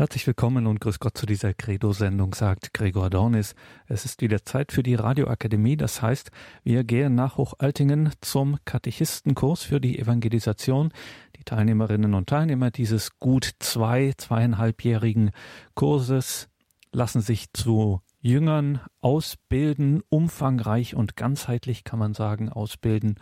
Herzlich willkommen und grüß Gott zu dieser Credo-Sendung, sagt Gregor Dornis. Es ist wieder Zeit für die Radioakademie. Das heißt, wir gehen nach Hochaltingen zum Katechistenkurs für die Evangelisation. Die Teilnehmerinnen und Teilnehmer dieses gut zwei, zweieinhalbjährigen Kurses lassen sich zu Jüngern ausbilden, umfangreich und ganzheitlich kann man sagen, ausbilden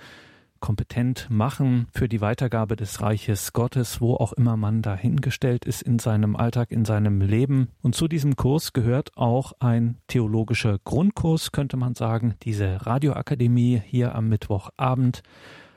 kompetent machen für die Weitergabe des Reiches Gottes, wo auch immer man dahingestellt ist in seinem Alltag, in seinem Leben. Und zu diesem Kurs gehört auch ein theologischer Grundkurs, könnte man sagen, diese Radioakademie hier am Mittwochabend.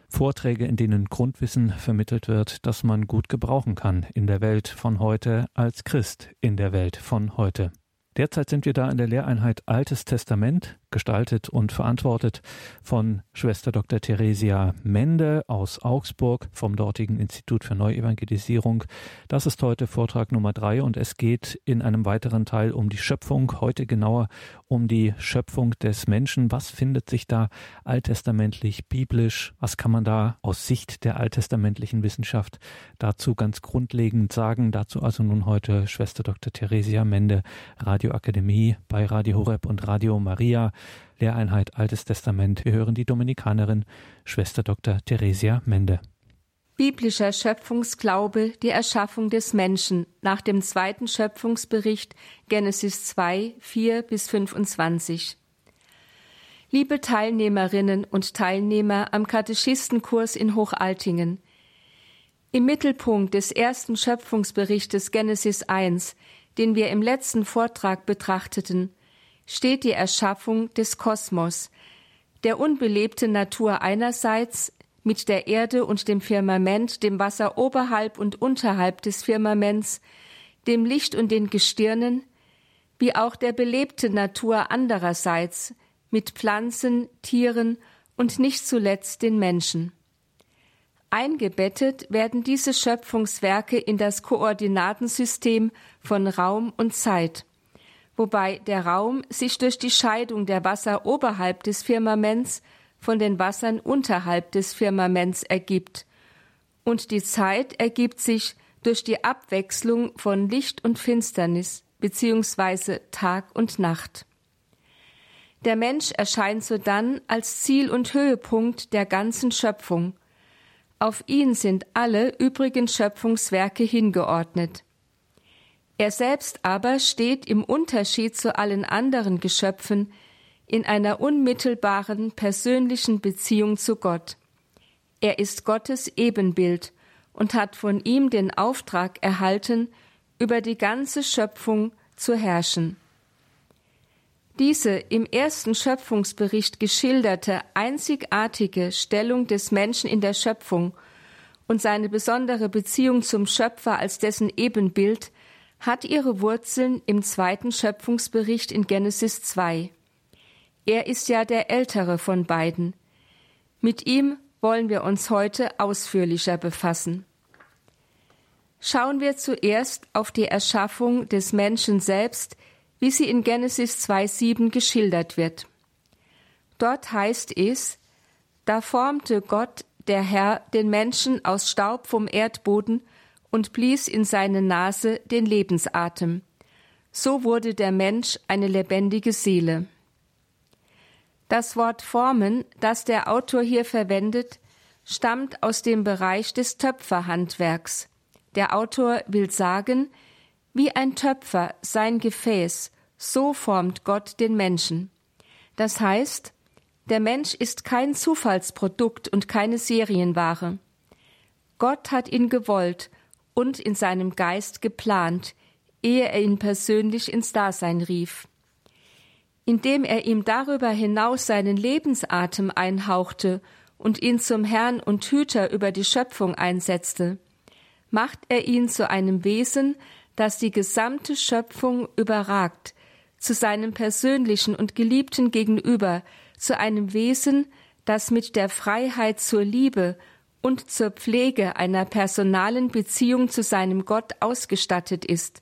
Vorträge, in denen Grundwissen vermittelt wird, das man gut gebrauchen kann in der Welt von heute als Christ in der Welt von heute. Derzeit sind wir da in der Lehreinheit Altes Testament, gestaltet und verantwortet von Schwester Dr. Theresia Mende aus Augsburg vom dortigen Institut für Neuevangelisierung. Das ist heute Vortrag Nummer drei und es geht in einem weiteren Teil um die Schöpfung, heute genauer um die Schöpfung des Menschen. Was findet sich da alttestamentlich, biblisch? Was kann man da aus Sicht der alttestamentlichen Wissenschaft dazu ganz grundlegend sagen? Dazu also nun heute Schwester Dr. Theresia Mende, Radioakademie bei Radio Horeb und Radio Maria. Lehreinheit Altes Testament. Wir hören die Dominikanerin Schwester Dr. Theresia Mende. Biblischer Schöpfungsglaube, die Erschaffung des Menschen nach dem zweiten Schöpfungsbericht Genesis 2, 4 bis 25. Liebe Teilnehmerinnen und Teilnehmer am Katechistenkurs in Hochaltingen, im Mittelpunkt des ersten Schöpfungsberichtes Genesis 1, den wir im letzten Vortrag betrachteten, steht die Erschaffung des Kosmos, der unbelebten Natur einerseits mit der Erde und dem Firmament, dem Wasser oberhalb und unterhalb des Firmaments, dem Licht und den Gestirnen, wie auch der belebten Natur andererseits, mit Pflanzen, Tieren und nicht zuletzt den Menschen. Eingebettet werden diese Schöpfungswerke in das Koordinatensystem von Raum und Zeit wobei der Raum sich durch die Scheidung der Wasser oberhalb des Firmaments von den Wassern unterhalb des Firmaments ergibt, und die Zeit ergibt sich durch die Abwechslung von Licht und Finsternis beziehungsweise Tag und Nacht. Der Mensch erscheint sodann als Ziel und Höhepunkt der ganzen Schöpfung. Auf ihn sind alle übrigen Schöpfungswerke hingeordnet. Er selbst aber steht im Unterschied zu allen anderen Geschöpfen in einer unmittelbaren persönlichen Beziehung zu Gott. Er ist Gottes Ebenbild und hat von ihm den Auftrag erhalten, über die ganze Schöpfung zu herrschen. Diese im ersten Schöpfungsbericht geschilderte einzigartige Stellung des Menschen in der Schöpfung und seine besondere Beziehung zum Schöpfer als dessen Ebenbild hat ihre Wurzeln im zweiten Schöpfungsbericht in Genesis 2. Er ist ja der ältere von beiden. Mit ihm wollen wir uns heute ausführlicher befassen. Schauen wir zuerst auf die Erschaffung des Menschen selbst, wie sie in Genesis 2.7 geschildert wird. Dort heißt es, da formte Gott, der Herr, den Menschen aus Staub vom Erdboden und blies in seine Nase den Lebensatem. So wurde der Mensch eine lebendige Seele. Das Wort formen, das der Autor hier verwendet, stammt aus dem Bereich des Töpferhandwerks. Der Autor will sagen, wie ein Töpfer sein Gefäß, so formt Gott den Menschen. Das heißt, der Mensch ist kein Zufallsprodukt und keine Serienware. Gott hat ihn gewollt und in seinem Geist geplant, ehe er ihn persönlich ins Dasein rief. Indem er ihm darüber hinaus seinen Lebensatem einhauchte und ihn zum Herrn und Hüter über die Schöpfung einsetzte, macht er ihn zu einem Wesen, das die gesamte Schöpfung überragt, zu seinem persönlichen und geliebten Gegenüber, zu einem Wesen, das mit der Freiheit zur Liebe und zur Pflege einer personalen Beziehung zu seinem Gott ausgestattet ist,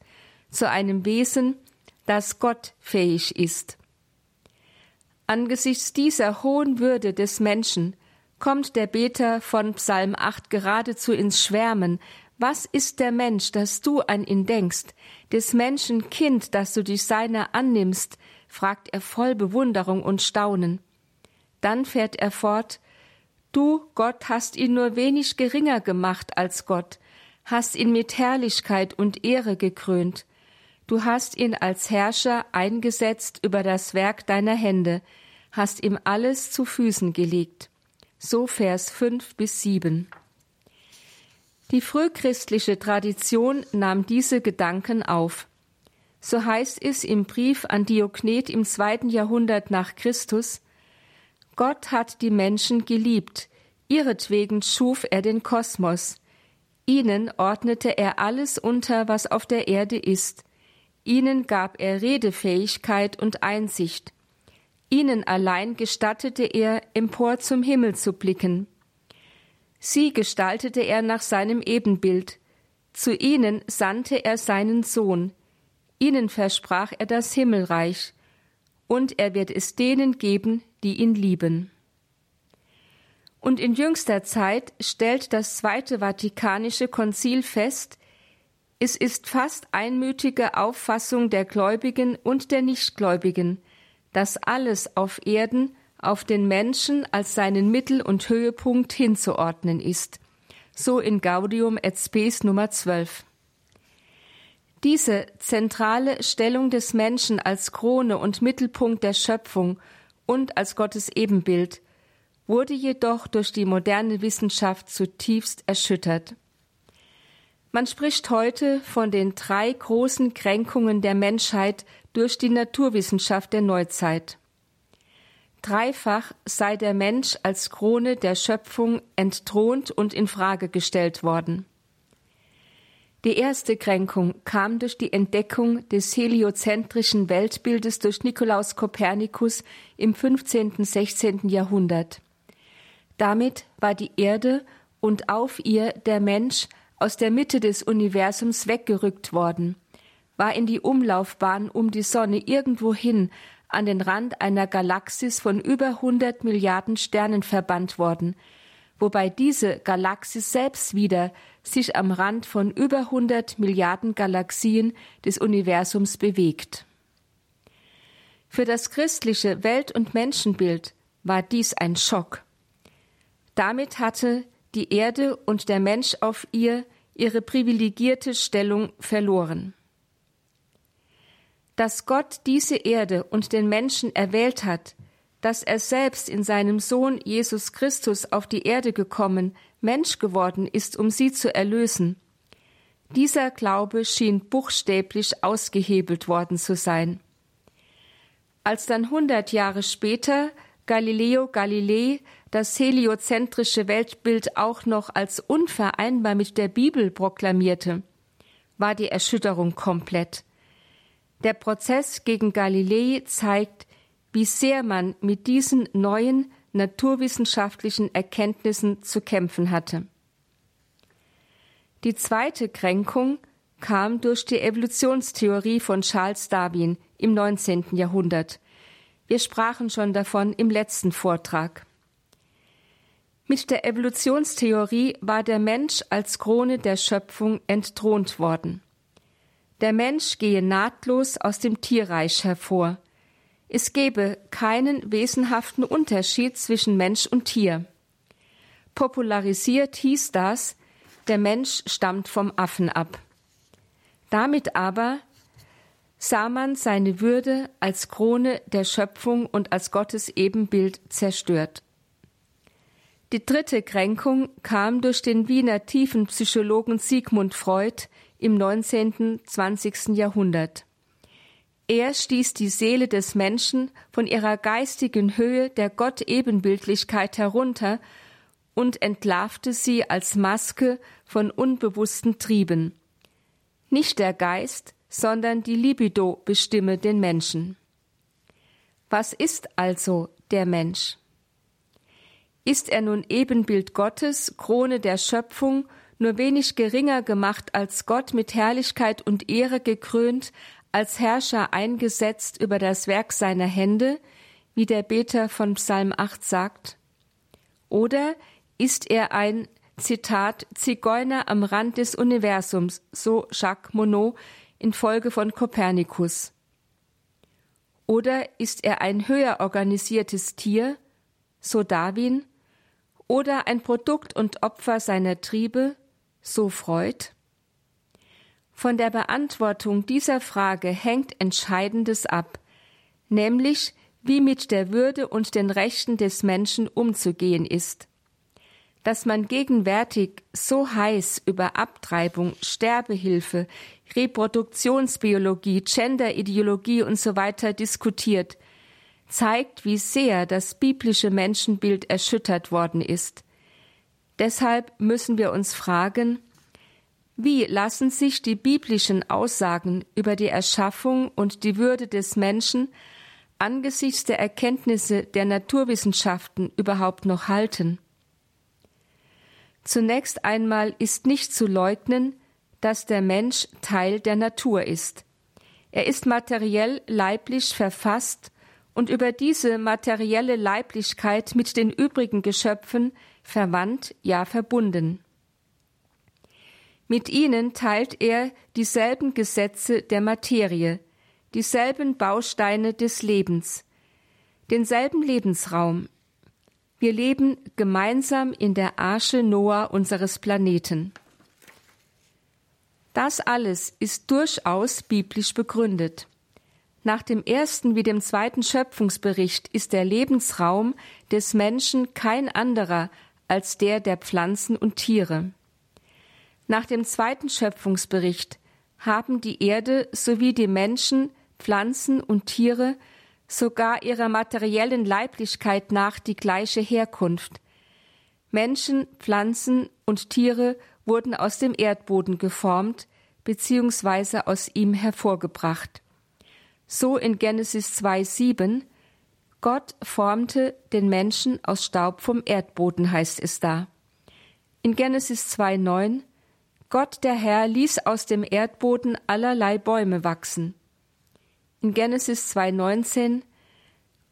zu einem Wesen, das Gott fähig ist. Angesichts dieser hohen Würde des Menschen kommt der Beter von Psalm 8 geradezu ins Schwärmen, Was ist der Mensch, dass du an ihn denkst, des Menschen Kind, dass du dich seiner annimmst? fragt er voll Bewunderung und Staunen. Dann fährt er fort, Du, Gott, hast ihn nur wenig geringer gemacht als Gott, hast ihn mit Herrlichkeit und Ehre gekrönt. Du hast ihn als Herrscher eingesetzt über das Werk deiner Hände, hast ihm alles zu Füßen gelegt. So Vers 5 bis 7. Die frühchristliche Tradition nahm diese Gedanken auf. So heißt es im Brief an Diognet im zweiten Jahrhundert nach Christus, Gott hat die Menschen geliebt, ihretwegen schuf er den Kosmos. Ihnen ordnete er alles unter, was auf der Erde ist. Ihnen gab er Redefähigkeit und Einsicht. Ihnen allein gestattete er, empor zum Himmel zu blicken. Sie gestaltete er nach seinem Ebenbild. Zu ihnen sandte er seinen Sohn. Ihnen versprach er das Himmelreich. Und er wird es denen geben, die ihn lieben. Und in jüngster Zeit stellt das Zweite Vatikanische Konzil fest, es ist fast einmütige Auffassung der Gläubigen und der Nichtgläubigen, dass alles auf Erden auf den Menschen als seinen Mittel- und Höhepunkt hinzuordnen ist. So in Gaudium et Spes Nummer 12. Diese zentrale Stellung des Menschen als Krone und Mittelpunkt der Schöpfung und als Gottes Ebenbild wurde jedoch durch die moderne Wissenschaft zutiefst erschüttert. Man spricht heute von den drei großen Kränkungen der Menschheit durch die Naturwissenschaft der Neuzeit. Dreifach sei der Mensch als Krone der Schöpfung entthront und in Frage gestellt worden. Die erste Kränkung kam durch die Entdeckung des heliozentrischen Weltbildes durch Nikolaus Kopernikus im 15. 16. Jahrhundert. Damit war die Erde und auf ihr der Mensch aus der Mitte des Universums weggerückt worden, war in die Umlaufbahn um die Sonne irgendwohin an den Rand einer Galaxis von über 100 Milliarden Sternen verbannt worden, wobei diese Galaxis selbst wieder sich am Rand von über 100 Milliarden Galaxien des Universums bewegt. Für das christliche Welt- und Menschenbild war dies ein Schock. Damit hatte die Erde und der Mensch auf ihr ihre privilegierte Stellung verloren. Dass Gott diese Erde und den Menschen erwählt hat, dass er selbst in seinem Sohn Jesus Christus auf die Erde gekommen, Mensch geworden ist, um sie zu erlösen. Dieser Glaube schien buchstäblich ausgehebelt worden zu sein. Als dann hundert Jahre später Galileo Galilei das heliozentrische Weltbild auch noch als unvereinbar mit der Bibel proklamierte, war die Erschütterung komplett. Der Prozess gegen Galilei zeigt, wie sehr man mit diesen neuen naturwissenschaftlichen Erkenntnissen zu kämpfen hatte. Die zweite Kränkung kam durch die Evolutionstheorie von Charles Darwin im 19. Jahrhundert. Wir sprachen schon davon im letzten Vortrag. Mit der Evolutionstheorie war der Mensch als Krone der Schöpfung entthront worden. Der Mensch gehe nahtlos aus dem Tierreich hervor. Es gebe keinen wesenhaften Unterschied zwischen Mensch und Tier. Popularisiert hieß das, der Mensch stammt vom Affen ab. Damit aber sah man seine Würde als Krone der Schöpfung und als Gottes Ebenbild zerstört. Die dritte Kränkung kam durch den Wiener Tiefenpsychologen Sigmund Freud im 19. 20. Jahrhundert. Er stieß die Seele des Menschen von ihrer geistigen Höhe der Gott-Ebenbildlichkeit herunter und entlarvte sie als Maske von unbewussten Trieben. Nicht der Geist, sondern die Libido bestimme den Menschen. Was ist also der Mensch? Ist er nun Ebenbild Gottes, Krone der Schöpfung, nur wenig geringer gemacht als Gott mit Herrlichkeit und Ehre gekrönt, als Herrscher eingesetzt über das Werk seiner Hände, wie der Beter von Psalm 8 sagt? Oder ist er ein Zitat, Zigeuner am Rand des Universums, so Jacques Monod infolge von Kopernikus. Oder ist er ein höher organisiertes Tier, so Darwin, oder ein Produkt und Opfer seiner Triebe, so Freud? Von der Beantwortung dieser Frage hängt Entscheidendes ab, nämlich wie mit der Würde und den Rechten des Menschen umzugehen ist. Dass man gegenwärtig so heiß über Abtreibung, Sterbehilfe, Reproduktionsbiologie, Genderideologie und so diskutiert, zeigt, wie sehr das biblische Menschenbild erschüttert worden ist. Deshalb müssen wir uns fragen, wie lassen sich die biblischen Aussagen über die Erschaffung und die Würde des Menschen angesichts der Erkenntnisse der Naturwissenschaften überhaupt noch halten? Zunächst einmal ist nicht zu leugnen, dass der Mensch Teil der Natur ist. Er ist materiell leiblich verfasst und über diese materielle Leiblichkeit mit den übrigen Geschöpfen verwandt, ja verbunden. Mit ihnen teilt er dieselben Gesetze der Materie, dieselben Bausteine des Lebens, denselben Lebensraum. Wir leben gemeinsam in der Arche Noah unseres Planeten. Das alles ist durchaus biblisch begründet. Nach dem ersten wie dem zweiten Schöpfungsbericht ist der Lebensraum des Menschen kein anderer als der der Pflanzen und Tiere. Nach dem zweiten Schöpfungsbericht haben die Erde sowie die Menschen, Pflanzen und Tiere sogar ihrer materiellen Leiblichkeit nach die gleiche Herkunft. Menschen, Pflanzen und Tiere wurden aus dem Erdboden geformt bzw. aus ihm hervorgebracht. So in Genesis 2,7 Gott formte den Menschen aus Staub vom Erdboden, heißt es da. In Genesis 2,9 Gott der Herr ließ aus dem Erdboden allerlei Bäume wachsen. In Genesis 2,19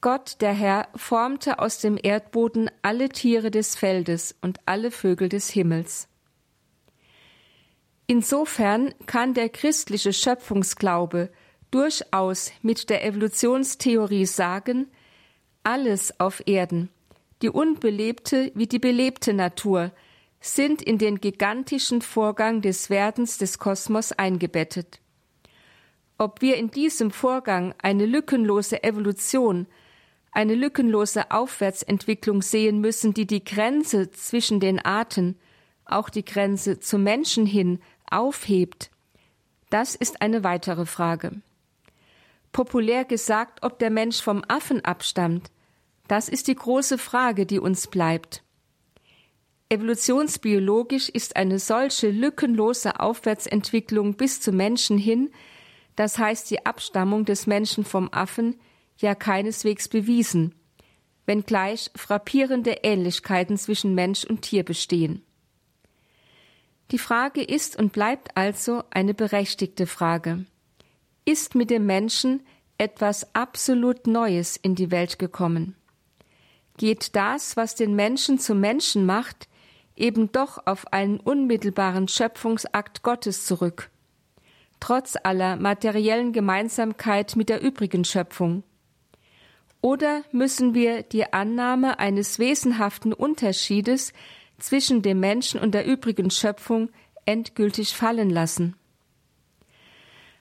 Gott der Herr formte aus dem Erdboden alle Tiere des Feldes und alle Vögel des Himmels. Insofern kann der christliche Schöpfungsglaube durchaus mit der Evolutionstheorie sagen, alles auf Erden, die unbelebte wie die belebte Natur, sind in den gigantischen Vorgang des Werdens des Kosmos eingebettet. Ob wir in diesem Vorgang eine lückenlose Evolution, eine lückenlose Aufwärtsentwicklung sehen müssen, die die Grenze zwischen den Arten, auch die Grenze zum Menschen hin, aufhebt, das ist eine weitere Frage. Populär gesagt, ob der Mensch vom Affen abstammt, das ist die große Frage, die uns bleibt. Evolutionsbiologisch ist eine solche lückenlose Aufwärtsentwicklung bis zum Menschen hin, das heißt die Abstammung des Menschen vom Affen, ja keineswegs bewiesen, wenngleich frappierende Ähnlichkeiten zwischen Mensch und Tier bestehen. Die Frage ist und bleibt also eine berechtigte Frage. Ist mit dem Menschen etwas absolut Neues in die Welt gekommen? Geht das, was den Menschen zum Menschen macht, eben doch auf einen unmittelbaren Schöpfungsakt Gottes zurück, trotz aller materiellen Gemeinsamkeit mit der übrigen Schöpfung. Oder müssen wir die Annahme eines wesenhaften Unterschiedes zwischen dem Menschen und der übrigen Schöpfung endgültig fallen lassen?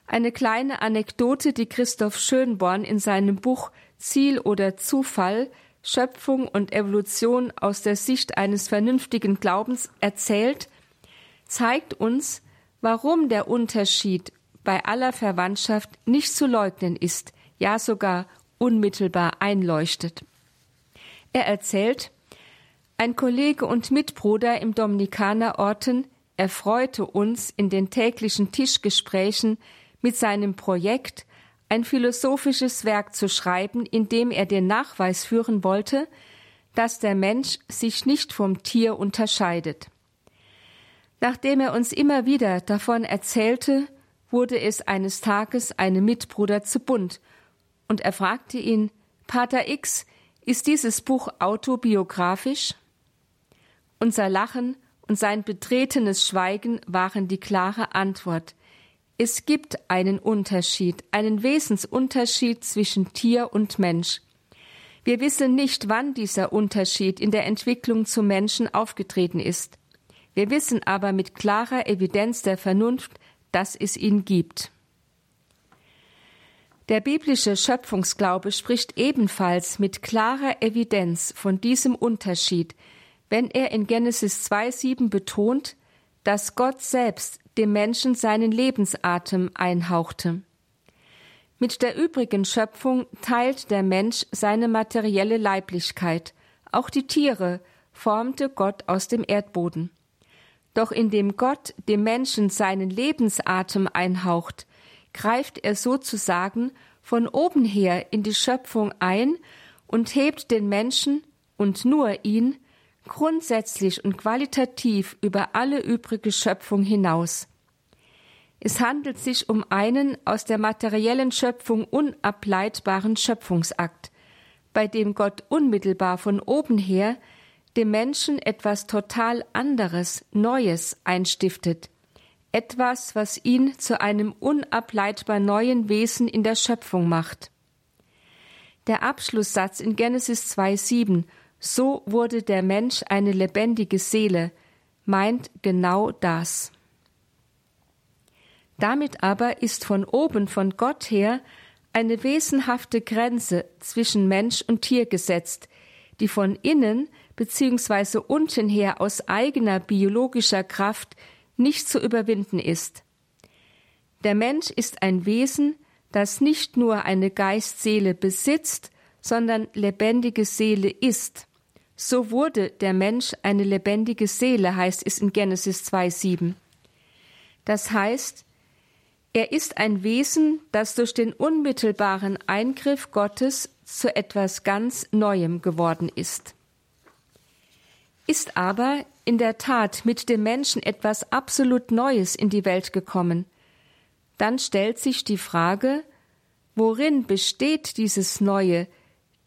Eine kleine Anekdote, die Christoph Schönborn in seinem Buch Ziel oder Zufall Schöpfung und Evolution aus der Sicht eines vernünftigen Glaubens erzählt, zeigt uns, warum der Unterschied bei aller Verwandtschaft nicht zu leugnen ist, ja sogar unmittelbar einleuchtet. Er erzählt, ein Kollege und Mitbruder im Dominikanerorden erfreute uns in den täglichen Tischgesprächen mit seinem Projekt ein philosophisches Werk zu schreiben, in dem er den Nachweis führen wollte, dass der Mensch sich nicht vom Tier unterscheidet. Nachdem er uns immer wieder davon erzählte, wurde es eines Tages einem Mitbruder zu bunt, und er fragte ihn Pater X, ist dieses Buch autobiografisch? Unser Lachen und sein betretenes Schweigen waren die klare Antwort. Es gibt einen Unterschied, einen Wesensunterschied zwischen Tier und Mensch. Wir wissen nicht, wann dieser Unterschied in der Entwicklung zum Menschen aufgetreten ist. Wir wissen aber mit klarer Evidenz der Vernunft, dass es ihn gibt. Der biblische Schöpfungsglaube spricht ebenfalls mit klarer Evidenz von diesem Unterschied, wenn er in Genesis 2,7 betont, dass Gott selbst dem Menschen seinen Lebensatem einhauchte. Mit der übrigen Schöpfung teilt der Mensch seine materielle Leiblichkeit. Auch die Tiere formte Gott aus dem Erdboden. Doch indem Gott dem Menschen seinen Lebensatem einhaucht, greift er sozusagen von oben her in die Schöpfung ein und hebt den Menschen und nur ihn grundsätzlich und qualitativ über alle übrige Schöpfung hinaus. Es handelt sich um einen aus der materiellen Schöpfung unableitbaren Schöpfungsakt, bei dem Gott unmittelbar von oben her dem Menschen etwas total anderes, Neues einstiftet, etwas, was ihn zu einem unableitbar neuen Wesen in der Schöpfung macht. Der Abschlusssatz in Genesis 2,7 So wurde der Mensch eine lebendige Seele, meint genau das. Damit aber ist von oben von Gott her eine wesenhafte Grenze zwischen Mensch und Tier gesetzt, die von innen bzw. unten her aus eigener biologischer Kraft nicht zu überwinden ist. Der Mensch ist ein Wesen, das nicht nur eine Geistseele besitzt, sondern lebendige Seele ist. So wurde der Mensch eine lebendige Seele, heißt es in Genesis 2,7. Das heißt, er ist ein Wesen, das durch den unmittelbaren Eingriff Gottes zu etwas ganz Neuem geworden ist. Ist aber in der Tat mit dem Menschen etwas absolut Neues in die Welt gekommen, dann stellt sich die Frage, worin besteht dieses Neue,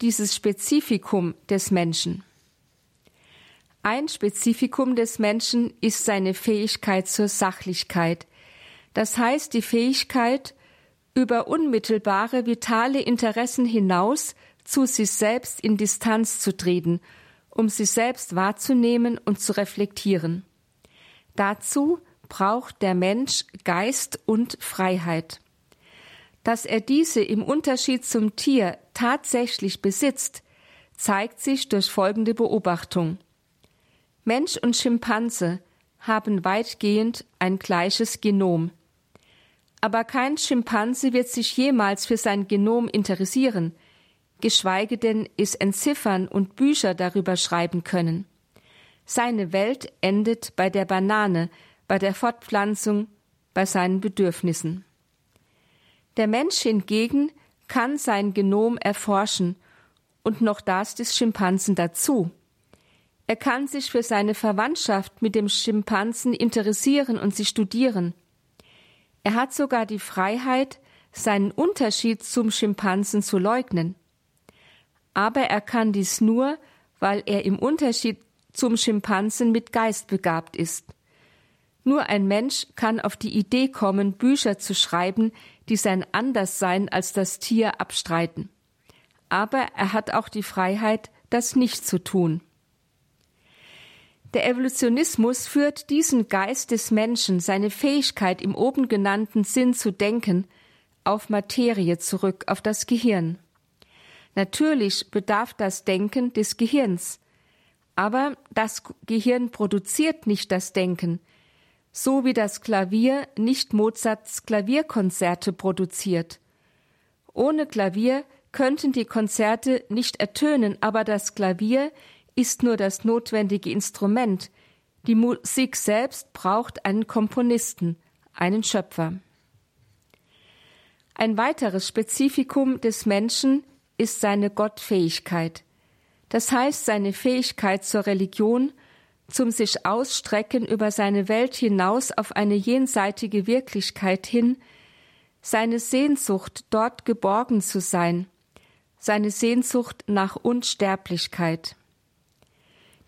dieses Spezifikum des Menschen? Ein Spezifikum des Menschen ist seine Fähigkeit zur Sachlichkeit, das heißt die Fähigkeit, über unmittelbare vitale Interessen hinaus zu sich selbst in Distanz zu treten, um sich selbst wahrzunehmen und zu reflektieren. Dazu braucht der Mensch Geist und Freiheit. Dass er diese im Unterschied zum Tier tatsächlich besitzt, zeigt sich durch folgende Beobachtung. Mensch und Schimpanse haben weitgehend ein gleiches Genom aber kein Schimpanse wird sich jemals für sein Genom interessieren, geschweige denn es entziffern und Bücher darüber schreiben können. Seine Welt endet bei der Banane, bei der Fortpflanzung, bei seinen Bedürfnissen. Der Mensch hingegen kann sein Genom erforschen und noch das des Schimpansen dazu. Er kann sich für seine Verwandtschaft mit dem Schimpansen interessieren und sie studieren. Er hat sogar die Freiheit, seinen Unterschied zum Schimpansen zu leugnen. Aber er kann dies nur, weil er im Unterschied zum Schimpansen mit Geist begabt ist. Nur ein Mensch kann auf die Idee kommen, Bücher zu schreiben, die sein Anderssein als das Tier abstreiten. Aber er hat auch die Freiheit, das nicht zu tun. Der Evolutionismus führt diesen Geist des Menschen, seine Fähigkeit im oben genannten Sinn zu denken, auf Materie zurück, auf das Gehirn. Natürlich bedarf das Denken des Gehirns, aber das Gehirn produziert nicht das Denken, so wie das Klavier nicht Mozarts Klavierkonzerte produziert. Ohne Klavier könnten die Konzerte nicht ertönen, aber das Klavier ist nur das notwendige Instrument. Die Musik selbst braucht einen Komponisten, einen Schöpfer. Ein weiteres Spezifikum des Menschen ist seine Gottfähigkeit, das heißt seine Fähigkeit zur Religion, zum sich ausstrecken über seine Welt hinaus auf eine jenseitige Wirklichkeit hin, seine Sehnsucht, dort geborgen zu sein, seine Sehnsucht nach Unsterblichkeit.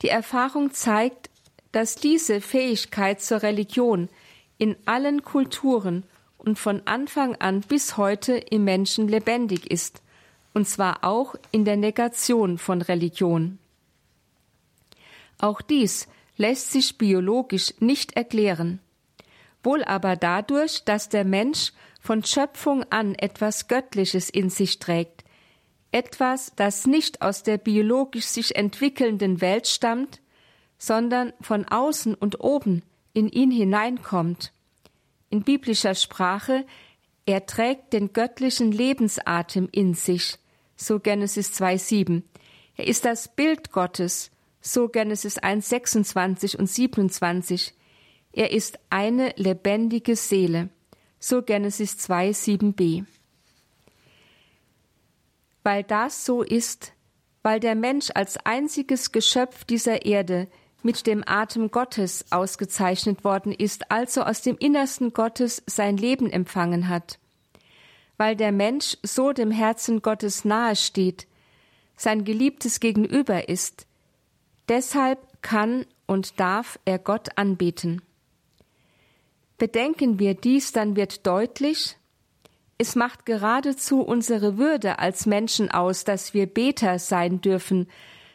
Die Erfahrung zeigt, dass diese Fähigkeit zur Religion in allen Kulturen und von Anfang an bis heute im Menschen lebendig ist, und zwar auch in der Negation von Religion. Auch dies lässt sich biologisch nicht erklären, wohl aber dadurch, dass der Mensch von Schöpfung an etwas Göttliches in sich trägt, etwas, das nicht aus der biologisch sich entwickelnden Welt stammt, sondern von außen und oben in ihn hineinkommt. In biblischer Sprache, er trägt den göttlichen Lebensatem in sich, so Genesis 2,7. Er ist das Bild Gottes, so Genesis 1, 26 und 27. Er ist eine lebendige Seele, so Genesis 2, 7b. Weil das so ist, weil der Mensch als einziges Geschöpf dieser Erde mit dem Atem Gottes ausgezeichnet worden ist, also aus dem Innersten Gottes sein Leben empfangen hat, weil der Mensch so dem Herzen Gottes nahe steht, sein geliebtes Gegenüber ist, Deshalb kann und darf er Gott anbeten. Bedenken wir dies, dann wird deutlich, es macht geradezu unsere Würde als Menschen aus, dass wir Beter sein dürfen,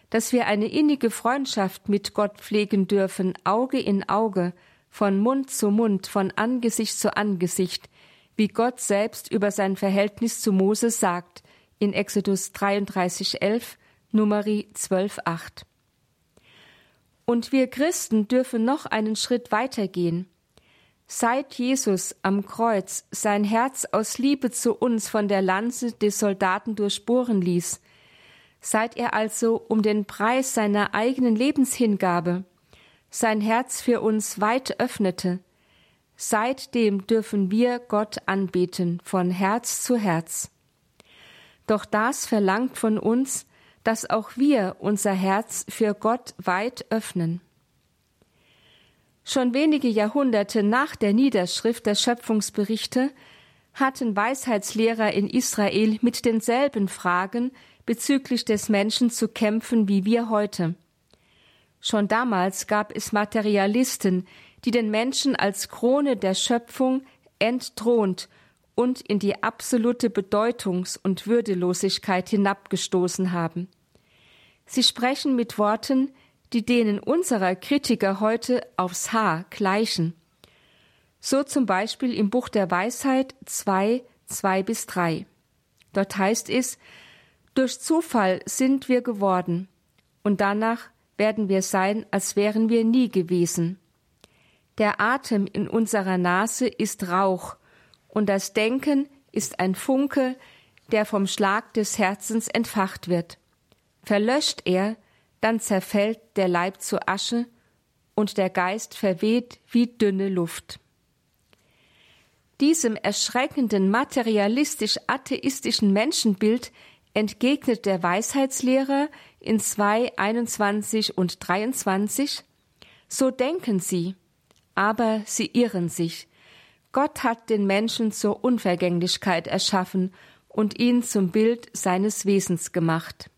dass wir eine innige Freundschaft mit Gott pflegen dürfen, Auge in Auge, von Mund zu Mund, von Angesicht zu Angesicht, wie Gott selbst über sein Verhältnis zu Mose sagt, in Exodus 33, 11, Numeri 12, 8. Und wir Christen dürfen noch einen Schritt weitergehen. Seit Jesus am Kreuz sein Herz aus Liebe zu uns von der Lanze des Soldaten durchbohren ließ, seit er also um den Preis seiner eigenen Lebenshingabe sein Herz für uns weit öffnete, seitdem dürfen wir Gott anbeten von Herz zu Herz. Doch das verlangt von uns, dass auch wir unser Herz für Gott weit öffnen. Schon wenige Jahrhunderte nach der Niederschrift der Schöpfungsberichte hatten Weisheitslehrer in Israel mit denselben Fragen bezüglich des Menschen zu kämpfen wie wir heute. Schon damals gab es Materialisten, die den Menschen als Krone der Schöpfung entthront und in die absolute Bedeutungs- und Würdelosigkeit hinabgestoßen haben. Sie sprechen mit Worten, die denen unserer Kritiker heute aufs Haar gleichen. So zum Beispiel im Buch der Weisheit 2, 2 bis 3. Dort heißt es, durch Zufall sind wir geworden, und danach werden wir sein, als wären wir nie gewesen. Der Atem in unserer Nase ist Rauch, und das Denken ist ein Funke, der vom Schlag des Herzens entfacht wird. Verlöscht er, dann zerfällt der Leib zu Asche und der Geist verweht wie dünne Luft. Diesem erschreckenden materialistisch-atheistischen Menschenbild entgegnet der Weisheitslehrer in 2, 21 und 23, so denken sie, aber sie irren sich. Gott hat den Menschen zur Unvergänglichkeit erschaffen und ihn zum Bild seines Wesens gemacht.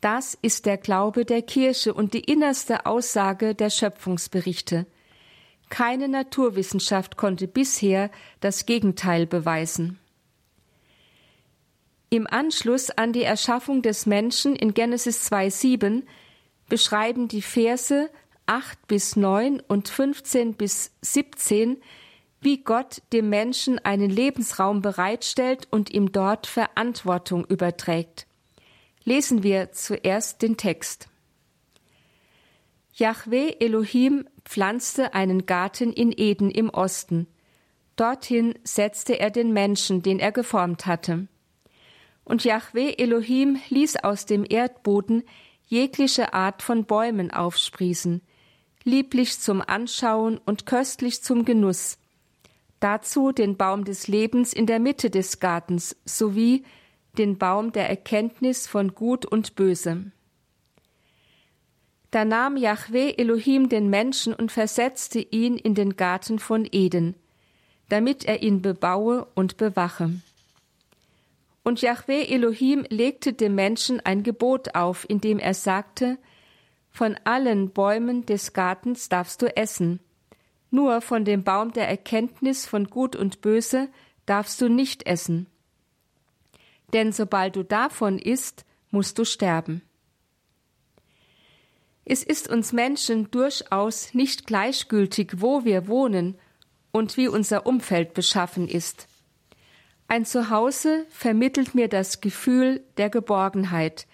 Das ist der Glaube der Kirche und die innerste Aussage der Schöpfungsberichte. Keine Naturwissenschaft konnte bisher das Gegenteil beweisen. Im Anschluss an die Erschaffung des Menschen in Genesis 2,7 beschreiben die Verse 8 bis 9 und 15 bis 17, wie Gott dem Menschen einen Lebensraum bereitstellt und ihm dort Verantwortung überträgt. Lesen wir zuerst den Text. Yahweh Elohim pflanzte einen Garten in Eden im Osten. Dorthin setzte er den Menschen, den er geformt hatte. Und Yahweh Elohim ließ aus dem Erdboden jegliche Art von Bäumen aufsprießen, lieblich zum Anschauen und köstlich zum Genuss. Dazu den Baum des Lebens in der Mitte des Gartens sowie den Baum der Erkenntnis von Gut und Böse. Da nahm Jahweh Elohim den Menschen und versetzte ihn in den Garten von Eden, damit er ihn bebaue und bewache. Und Jahweh Elohim legte dem Menschen ein Gebot auf, indem er sagte, Von allen Bäumen des Gartens darfst du essen. Nur von dem Baum der Erkenntnis von Gut und Böse darfst du nicht essen. Denn sobald du davon isst, musst du sterben. Es ist uns Menschen durchaus nicht gleichgültig, wo wir wohnen und wie unser Umfeld beschaffen ist. Ein Zuhause vermittelt mir das Gefühl der Geborgenheit,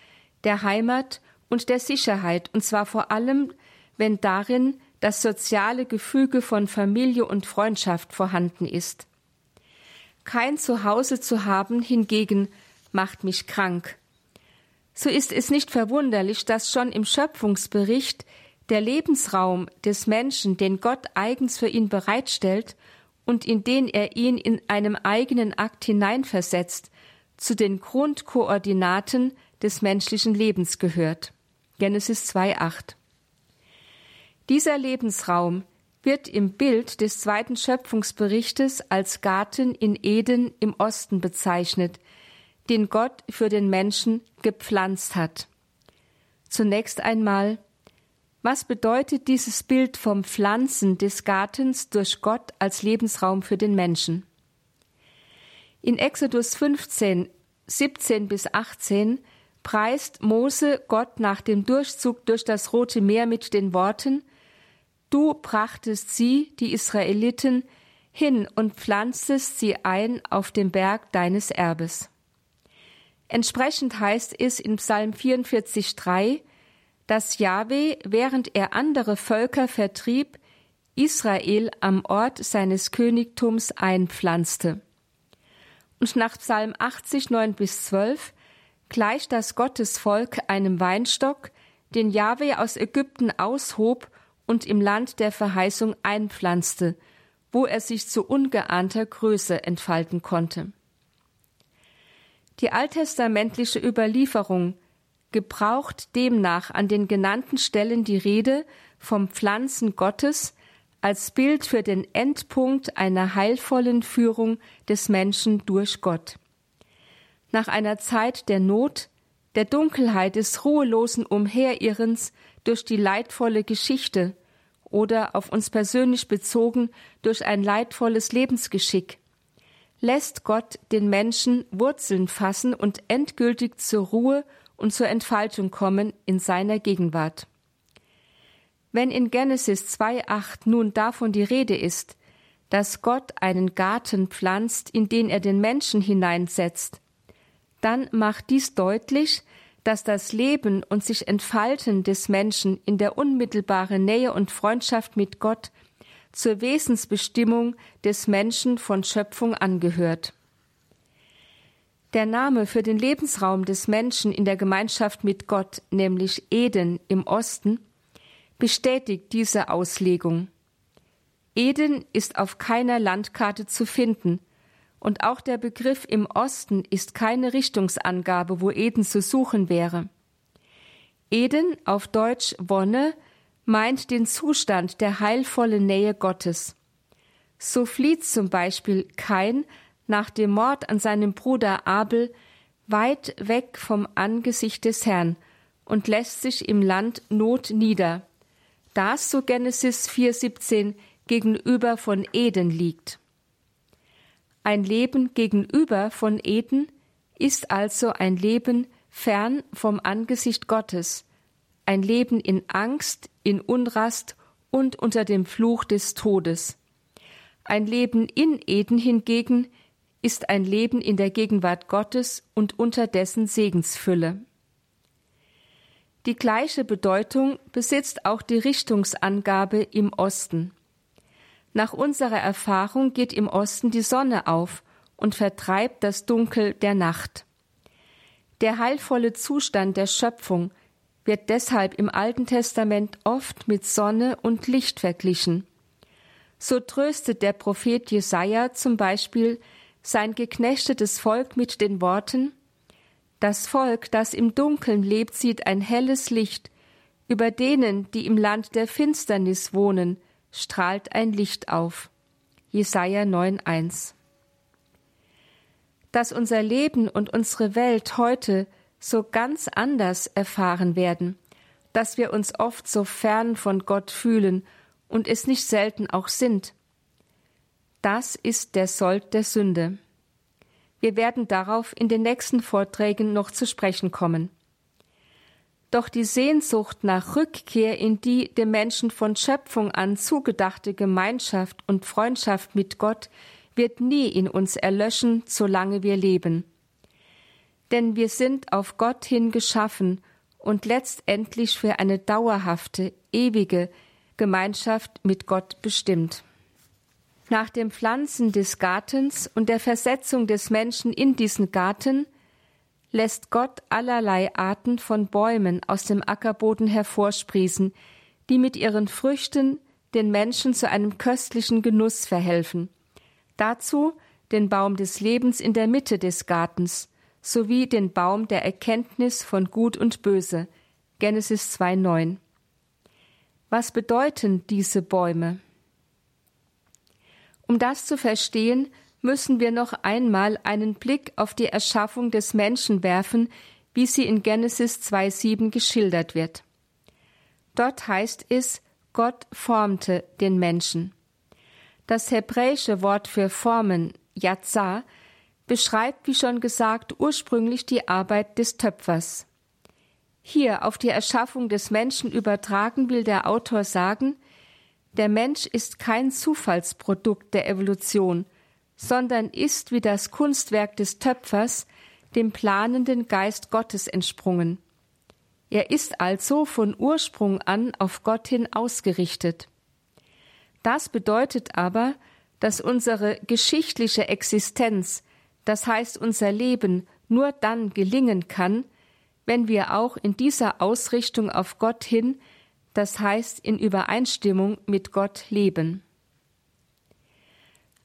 der Heimat und der Sicherheit, und zwar vor allem, wenn darin das soziale Gefüge von Familie und Freundschaft vorhanden ist. Kein Zuhause zu haben hingegen macht mich krank. So ist es nicht verwunderlich, dass schon im Schöpfungsbericht der Lebensraum des Menschen, den Gott eigens für ihn bereitstellt und in den er ihn in einem eigenen Akt hineinversetzt, zu den Grundkoordinaten des menschlichen Lebens gehört. Genesis 2,8. Dieser Lebensraum wird im Bild des zweiten Schöpfungsberichtes als Garten in Eden im Osten bezeichnet, den Gott für den Menschen gepflanzt hat. Zunächst einmal, was bedeutet dieses Bild vom Pflanzen des Gartens durch Gott als Lebensraum für den Menschen? In Exodus 15, 17 bis 18 preist Mose Gott nach dem Durchzug durch das Rote Meer mit den Worten Du brachtest sie, die Israeliten, hin und pflanztest sie ein auf dem Berg deines Erbes. Entsprechend heißt es in Psalm 44,3, dass Jahwe, während er andere Völker vertrieb, Israel am Ort seines Königtums einpflanzte. Und nach Psalm 80, 9 bis 12 gleicht das Gottesvolk einem Weinstock, den Jahwe aus Ägypten aushob und im Land der Verheißung einpflanzte, wo er sich zu ungeahnter Größe entfalten konnte. Die alttestamentliche Überlieferung gebraucht demnach an den genannten Stellen die Rede vom Pflanzen Gottes als Bild für den Endpunkt einer heilvollen Führung des Menschen durch Gott. Nach einer Zeit der Not, der Dunkelheit des ruhelosen Umherirrens durch die leidvolle Geschichte oder auf uns persönlich bezogen durch ein leidvolles Lebensgeschick, lässt Gott den Menschen Wurzeln fassen und endgültig zur Ruhe und zur Entfaltung kommen in seiner Gegenwart. Wenn in Genesis 2.8 nun davon die Rede ist, dass Gott einen Garten pflanzt, in den er den Menschen hineinsetzt, dann macht dies deutlich, dass das Leben und sich Entfalten des Menschen in der unmittelbaren Nähe und Freundschaft mit Gott zur Wesensbestimmung des Menschen von Schöpfung angehört. Der Name für den Lebensraum des Menschen in der Gemeinschaft mit Gott, nämlich Eden im Osten, bestätigt diese Auslegung. Eden ist auf keiner Landkarte zu finden, und auch der Begriff im Osten ist keine Richtungsangabe, wo Eden zu suchen wäre. Eden, auf Deutsch Wonne, meint den Zustand der heilvollen Nähe Gottes. So flieht zum Beispiel Kain nach dem Mord an seinem Bruder Abel weit weg vom Angesicht des Herrn und lässt sich im Land Not nieder, das, so Genesis 4,17, gegenüber von Eden liegt. Ein Leben gegenüber von Eden ist also ein Leben fern vom Angesicht Gottes, ein Leben in Angst, in Unrast und unter dem Fluch des Todes. Ein Leben in Eden hingegen ist ein Leben in der Gegenwart Gottes und unter dessen Segensfülle. Die gleiche Bedeutung besitzt auch die Richtungsangabe im Osten. Nach unserer Erfahrung geht im Osten die Sonne auf und vertreibt das Dunkel der Nacht. Der heilvolle Zustand der Schöpfung wird deshalb im Alten Testament oft mit Sonne und Licht verglichen. So tröstet der Prophet Jesaja zum Beispiel sein geknechtetes Volk mit den Worten: Das Volk, das im Dunkeln lebt, sieht ein helles Licht. Über denen, die im Land der Finsternis wohnen, strahlt ein Licht auf. Jesaja 9,1 Dass unser Leben und unsere Welt heute so ganz anders erfahren werden, dass wir uns oft so fern von Gott fühlen und es nicht selten auch sind. Das ist der Sold der Sünde. Wir werden darauf in den nächsten Vorträgen noch zu sprechen kommen. Doch die Sehnsucht nach Rückkehr in die dem Menschen von Schöpfung an zugedachte Gemeinschaft und Freundschaft mit Gott wird nie in uns erlöschen, solange wir leben. Denn wir sind auf Gott hin geschaffen und letztendlich für eine dauerhafte, ewige Gemeinschaft mit Gott bestimmt. Nach dem Pflanzen des Gartens und der Versetzung des Menschen in diesen Garten lässt Gott allerlei Arten von Bäumen aus dem Ackerboden hervorsprießen, die mit ihren Früchten den Menschen zu einem köstlichen Genuss verhelfen. Dazu den Baum des Lebens in der Mitte des Gartens sowie den Baum der Erkenntnis von Gut und Böse. Genesis 2,9. Was bedeuten diese Bäume? Um das zu verstehen, müssen wir noch einmal einen Blick auf die Erschaffung des Menschen werfen, wie sie in Genesis 2,7 geschildert wird. Dort heißt es, Gott formte den Menschen. Das hebräische Wort für formen, Yatza, beschreibt, wie schon gesagt, ursprünglich die Arbeit des Töpfers. Hier auf die Erschaffung des Menschen übertragen will der Autor sagen, der Mensch ist kein Zufallsprodukt der Evolution, sondern ist wie das Kunstwerk des Töpfers dem planenden Geist Gottes entsprungen. Er ist also von Ursprung an auf Gott hin ausgerichtet. Das bedeutet aber, dass unsere geschichtliche Existenz, das heißt unser Leben, nur dann gelingen kann, wenn wir auch in dieser Ausrichtung auf Gott hin das heißt in Übereinstimmung mit Gott leben.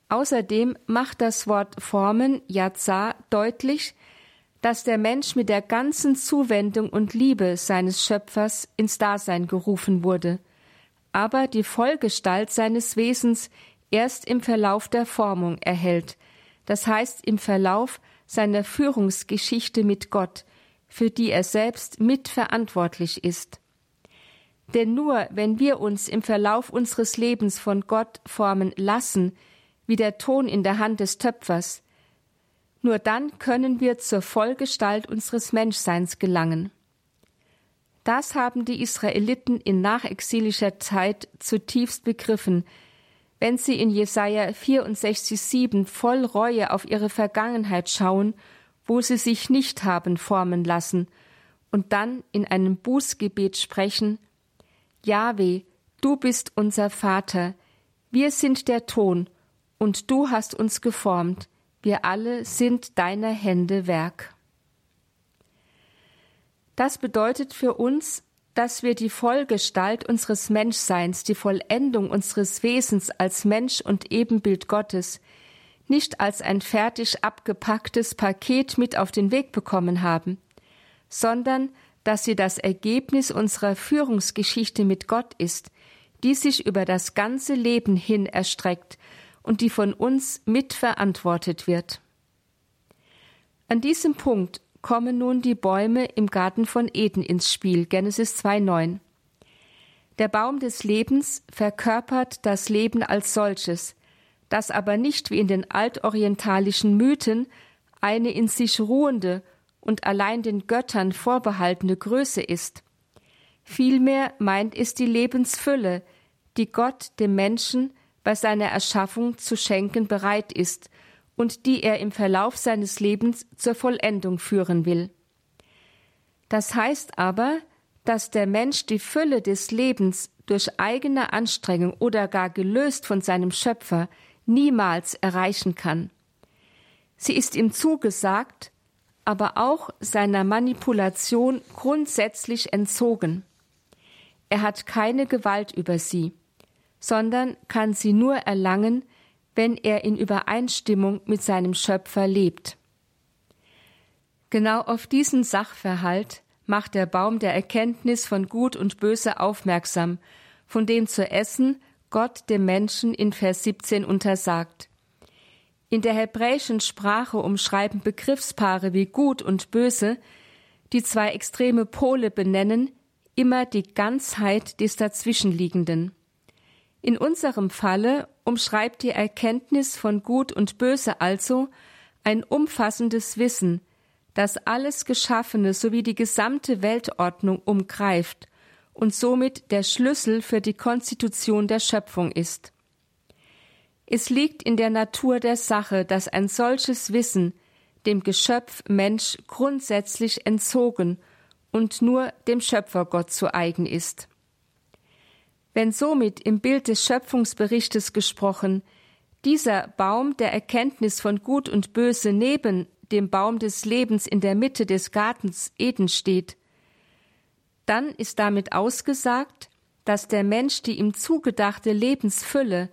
Außerdem macht das Wort Formen Yazar deutlich, dass der Mensch mit der ganzen Zuwendung und Liebe seines Schöpfers ins Dasein gerufen wurde, aber die Vollgestalt seines Wesens erst im Verlauf der Formung erhält, das heißt im Verlauf seiner Führungsgeschichte mit Gott, für die er selbst mitverantwortlich ist. Denn nur wenn wir uns im Verlauf unseres Lebens von Gott formen lassen, wie der Ton in der Hand des Töpfers, nur dann können wir zur Vollgestalt unseres Menschseins gelangen. Das haben die Israeliten in nachexilischer Zeit zutiefst begriffen, wenn sie in Jesaja 64,7 voll Reue auf ihre Vergangenheit schauen, wo sie sich nicht haben formen lassen, und dann in einem Bußgebet sprechen, Jahwe, du bist unser Vater, wir sind der Ton, und du hast uns geformt, wir alle sind deiner Hände Werk. Das bedeutet für uns, dass wir die Vollgestalt unseres Menschseins, die Vollendung unseres Wesens als Mensch und Ebenbild Gottes, nicht als ein fertig abgepacktes Paket mit auf den Weg bekommen haben, sondern dass sie das Ergebnis unserer Führungsgeschichte mit Gott ist, die sich über das ganze Leben hin erstreckt und die von uns mitverantwortet wird. An diesem Punkt kommen nun die Bäume im Garten von Eden ins Spiel, Genesis 2,9. Der Baum des Lebens verkörpert das Leben als solches, das aber nicht wie in den altorientalischen Mythen eine in sich ruhende und allein den Göttern vorbehaltene Größe ist. Vielmehr meint es die Lebensfülle, die Gott dem Menschen bei seiner Erschaffung zu schenken bereit ist und die er im Verlauf seines Lebens zur Vollendung führen will. Das heißt aber, dass der Mensch die Fülle des Lebens durch eigene Anstrengung oder gar gelöst von seinem Schöpfer niemals erreichen kann. Sie ist ihm zugesagt, aber auch seiner Manipulation grundsätzlich entzogen. Er hat keine Gewalt über sie, sondern kann sie nur erlangen, wenn er in Übereinstimmung mit seinem Schöpfer lebt. Genau auf diesen Sachverhalt macht der Baum der Erkenntnis von Gut und Böse aufmerksam, von dem zu essen Gott dem Menschen in Vers 17 untersagt. In der hebräischen Sprache umschreiben Begriffspaare wie gut und böse, die zwei extreme Pole benennen, immer die Ganzheit des Dazwischenliegenden. In unserem Falle umschreibt die Erkenntnis von Gut und Böse also ein umfassendes Wissen, das alles Geschaffene sowie die gesamte Weltordnung umgreift und somit der Schlüssel für die Konstitution der Schöpfung ist. Es liegt in der Natur der Sache, dass ein solches Wissen dem Geschöpf Mensch grundsätzlich entzogen und nur dem Schöpfergott zu eigen ist. Wenn somit im Bild des Schöpfungsberichtes gesprochen dieser Baum der Erkenntnis von Gut und Böse neben dem Baum des Lebens in der Mitte des Gartens Eden steht, dann ist damit ausgesagt, dass der Mensch die ihm zugedachte Lebensfülle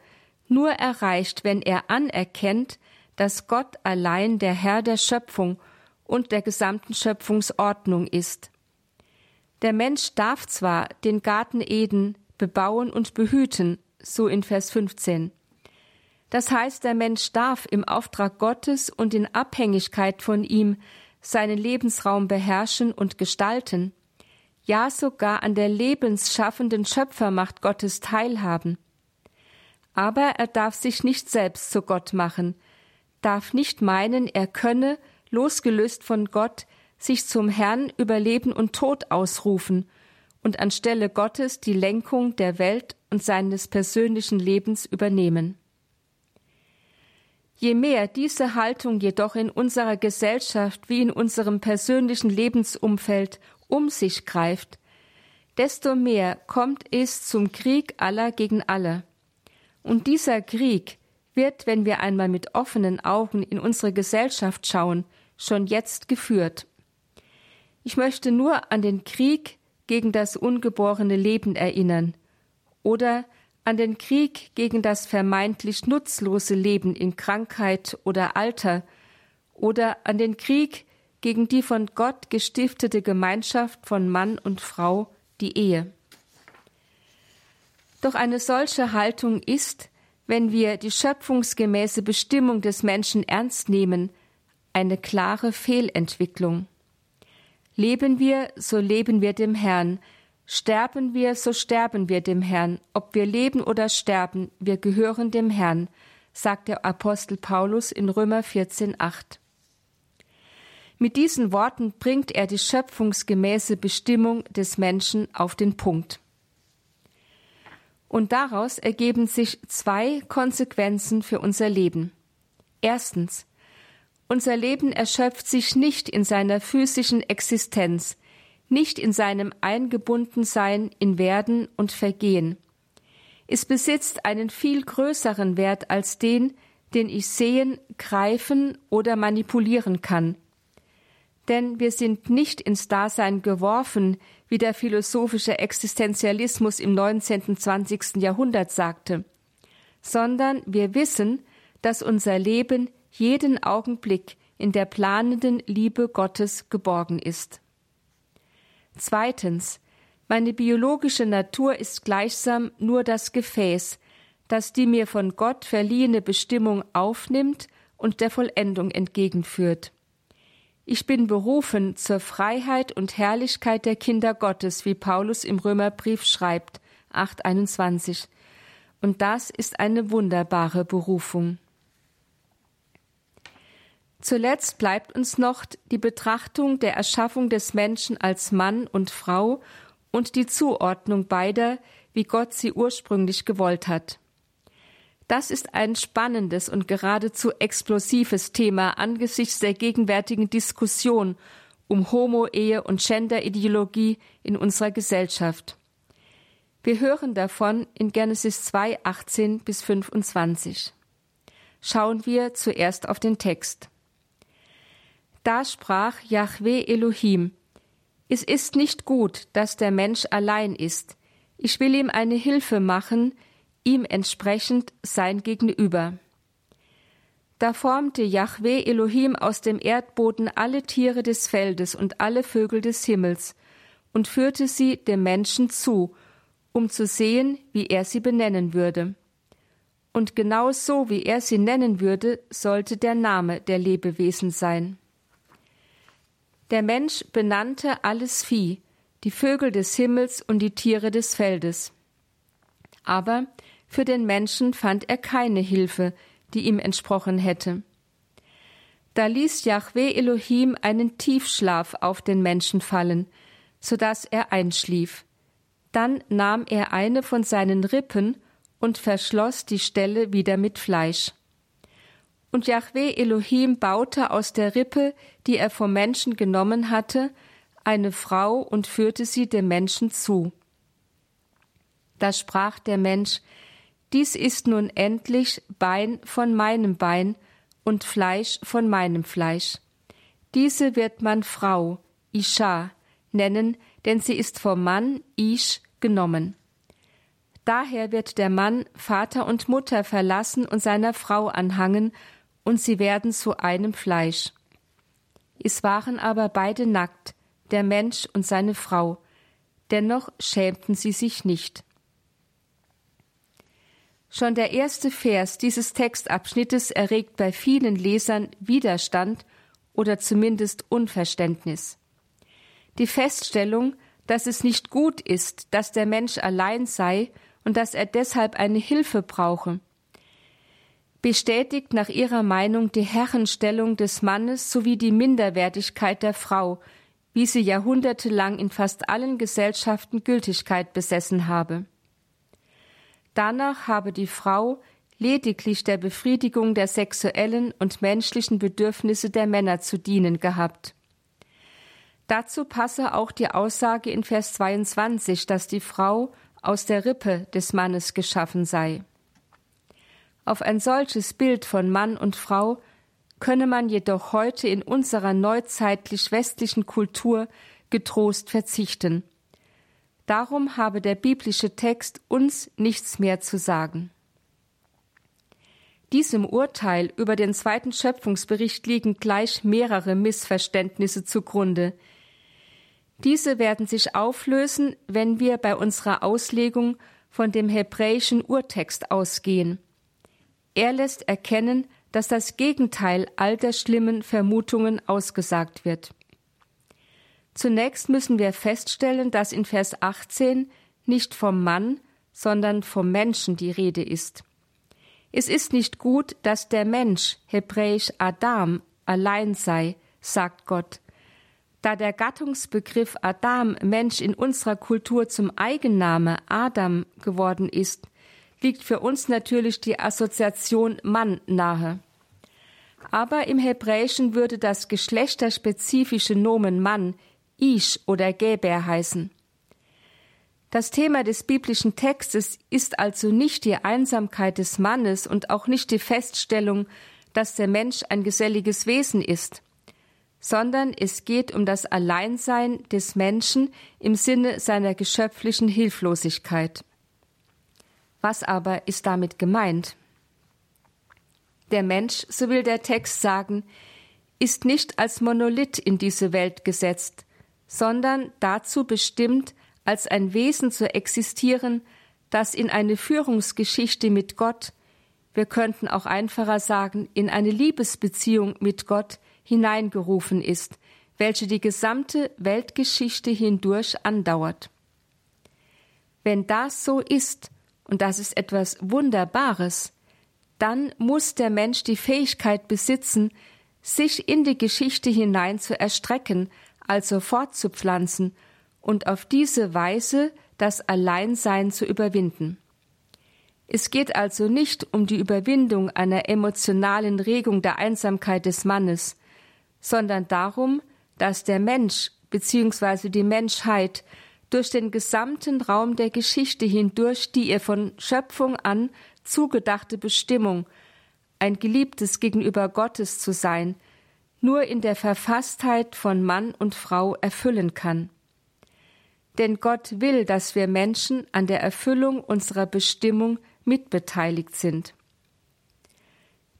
nur erreicht, wenn er anerkennt, dass Gott allein der Herr der Schöpfung und der gesamten Schöpfungsordnung ist. Der Mensch darf zwar den Garten Eden bebauen und behüten, so in Vers 15. Das heißt, der Mensch darf im Auftrag Gottes und in Abhängigkeit von ihm seinen Lebensraum beherrschen und gestalten, ja sogar an der lebensschaffenden Schöpfermacht Gottes teilhaben. Aber er darf sich nicht selbst zu Gott machen, darf nicht meinen, er könne, losgelöst von Gott, sich zum Herrn über Leben und Tod ausrufen und anstelle Gottes die Lenkung der Welt und seines persönlichen Lebens übernehmen. Je mehr diese Haltung jedoch in unserer Gesellschaft wie in unserem persönlichen Lebensumfeld um sich greift, desto mehr kommt es zum Krieg aller gegen alle. Und dieser Krieg wird, wenn wir einmal mit offenen Augen in unsere Gesellschaft schauen, schon jetzt geführt. Ich möchte nur an den Krieg gegen das ungeborene Leben erinnern oder an den Krieg gegen das vermeintlich nutzlose Leben in Krankheit oder Alter oder an den Krieg gegen die von Gott gestiftete Gemeinschaft von Mann und Frau, die Ehe. Doch eine solche Haltung ist, wenn wir die schöpfungsgemäße Bestimmung des Menschen ernst nehmen, eine klare Fehlentwicklung. Leben wir, so leben wir dem Herrn, sterben wir, so sterben wir dem Herrn, ob wir leben oder sterben, wir gehören dem Herrn, sagt der Apostel Paulus in Römer 14,8. Mit diesen Worten bringt er die schöpfungsgemäße Bestimmung des Menschen auf den Punkt. Und daraus ergeben sich zwei Konsequenzen für unser Leben. Erstens, unser Leben erschöpft sich nicht in seiner physischen Existenz, nicht in seinem Eingebundensein in Werden und Vergehen. Es besitzt einen viel größeren Wert als den, den ich sehen, greifen oder manipulieren kann. Denn wir sind nicht ins Dasein geworfen, wie der philosophische Existenzialismus im 19. und 20. Jahrhundert sagte, sondern wir wissen, dass unser Leben jeden Augenblick in der planenden Liebe Gottes geborgen ist. Zweitens, meine biologische Natur ist gleichsam nur das Gefäß, das die mir von Gott verliehene Bestimmung aufnimmt und der Vollendung entgegenführt. Ich bin berufen zur Freiheit und Herrlichkeit der Kinder Gottes, wie Paulus im Römerbrief schreibt, 821. Und das ist eine wunderbare Berufung. Zuletzt bleibt uns noch die Betrachtung der Erschaffung des Menschen als Mann und Frau und die Zuordnung beider, wie Gott sie ursprünglich gewollt hat. Das ist ein spannendes und geradezu explosives Thema angesichts der gegenwärtigen Diskussion um Homo-Ehe und Gender-Ideologie in unserer Gesellschaft. Wir hören davon in Genesis 2, 18 bis 25. Schauen wir zuerst auf den Text. Da sprach Yahweh Elohim, es ist nicht gut, dass der Mensch allein ist. Ich will ihm eine Hilfe machen, ihm entsprechend sein Gegenüber. Da formte Jahweh Elohim aus dem Erdboden alle Tiere des Feldes und alle Vögel des Himmels und führte sie dem Menschen zu, um zu sehen, wie er sie benennen würde. Und genau so, wie er sie nennen würde, sollte der Name der Lebewesen sein. Der Mensch benannte alles Vieh, die Vögel des Himmels und die Tiere des Feldes. Aber für den Menschen fand er keine Hilfe, die ihm entsprochen hätte. Da ließ Yahweh Elohim einen Tiefschlaf auf den Menschen fallen, so dass er einschlief. Dann nahm er eine von seinen Rippen und verschloss die Stelle wieder mit Fleisch. Und Yahweh Elohim baute aus der Rippe, die er vom Menschen genommen hatte, eine Frau und führte sie dem Menschen zu. Da sprach der Mensch, dies ist nun endlich Bein von meinem Bein und Fleisch von meinem Fleisch. Diese wird man Frau, Isha, nennen, denn sie ist vom Mann Ish genommen. Daher wird der Mann Vater und Mutter verlassen und seiner Frau anhangen, und sie werden zu einem Fleisch. Es waren aber beide nackt, der Mensch und seine Frau, dennoch schämten sie sich nicht. Schon der erste Vers dieses Textabschnittes erregt bei vielen Lesern Widerstand oder zumindest Unverständnis. Die Feststellung, dass es nicht gut ist, dass der Mensch allein sei und dass er deshalb eine Hilfe brauche, bestätigt nach ihrer Meinung die Herrenstellung des Mannes sowie die Minderwertigkeit der Frau, wie sie jahrhundertelang in fast allen Gesellschaften Gültigkeit besessen habe. Danach habe die Frau lediglich der Befriedigung der sexuellen und menschlichen Bedürfnisse der Männer zu dienen gehabt. Dazu passe auch die Aussage in Vers 22, dass die Frau aus der Rippe des Mannes geschaffen sei. Auf ein solches Bild von Mann und Frau könne man jedoch heute in unserer neuzeitlich westlichen Kultur getrost verzichten. Darum habe der biblische Text uns nichts mehr zu sagen. Diesem Urteil über den zweiten Schöpfungsbericht liegen gleich mehrere Missverständnisse zugrunde. Diese werden sich auflösen, wenn wir bei unserer Auslegung von dem hebräischen Urtext ausgehen. Er lässt erkennen, dass das Gegenteil all der schlimmen Vermutungen ausgesagt wird. Zunächst müssen wir feststellen, dass in Vers 18 nicht vom Mann, sondern vom Menschen die Rede ist. Es ist nicht gut, dass der Mensch, hebräisch Adam, allein sei, sagt Gott. Da der Gattungsbegriff Adam Mensch in unserer Kultur zum Eigenname Adam geworden ist, liegt für uns natürlich die Assoziation Mann nahe. Aber im Hebräischen würde das geschlechterspezifische Nomen Mann Ish oder Geber heißen. Das Thema des biblischen Textes ist also nicht die Einsamkeit des Mannes und auch nicht die Feststellung, dass der Mensch ein geselliges Wesen ist, sondern es geht um das Alleinsein des Menschen im Sinne seiner geschöpflichen Hilflosigkeit. Was aber ist damit gemeint? Der Mensch, so will der Text sagen, ist nicht als Monolith in diese Welt gesetzt, sondern dazu bestimmt, als ein Wesen zu existieren, das in eine Führungsgeschichte mit Gott, wir könnten auch einfacher sagen, in eine Liebesbeziehung mit Gott hineingerufen ist, welche die gesamte Weltgeschichte hindurch andauert. Wenn das so ist, und das ist etwas Wunderbares, dann muss der Mensch die Fähigkeit besitzen, sich in die Geschichte hinein zu erstrecken, also fortzupflanzen und auf diese Weise das Alleinsein zu überwinden. Es geht also nicht um die Überwindung einer emotionalen Regung der Einsamkeit des Mannes, sondern darum, dass der Mensch bzw. die Menschheit durch den gesamten Raum der Geschichte hindurch die ihr von Schöpfung an zugedachte Bestimmung, ein Geliebtes gegenüber Gottes zu sein, nur in der Verfasstheit von Mann und Frau erfüllen kann. Denn Gott will, dass wir Menschen an der Erfüllung unserer Bestimmung mitbeteiligt sind.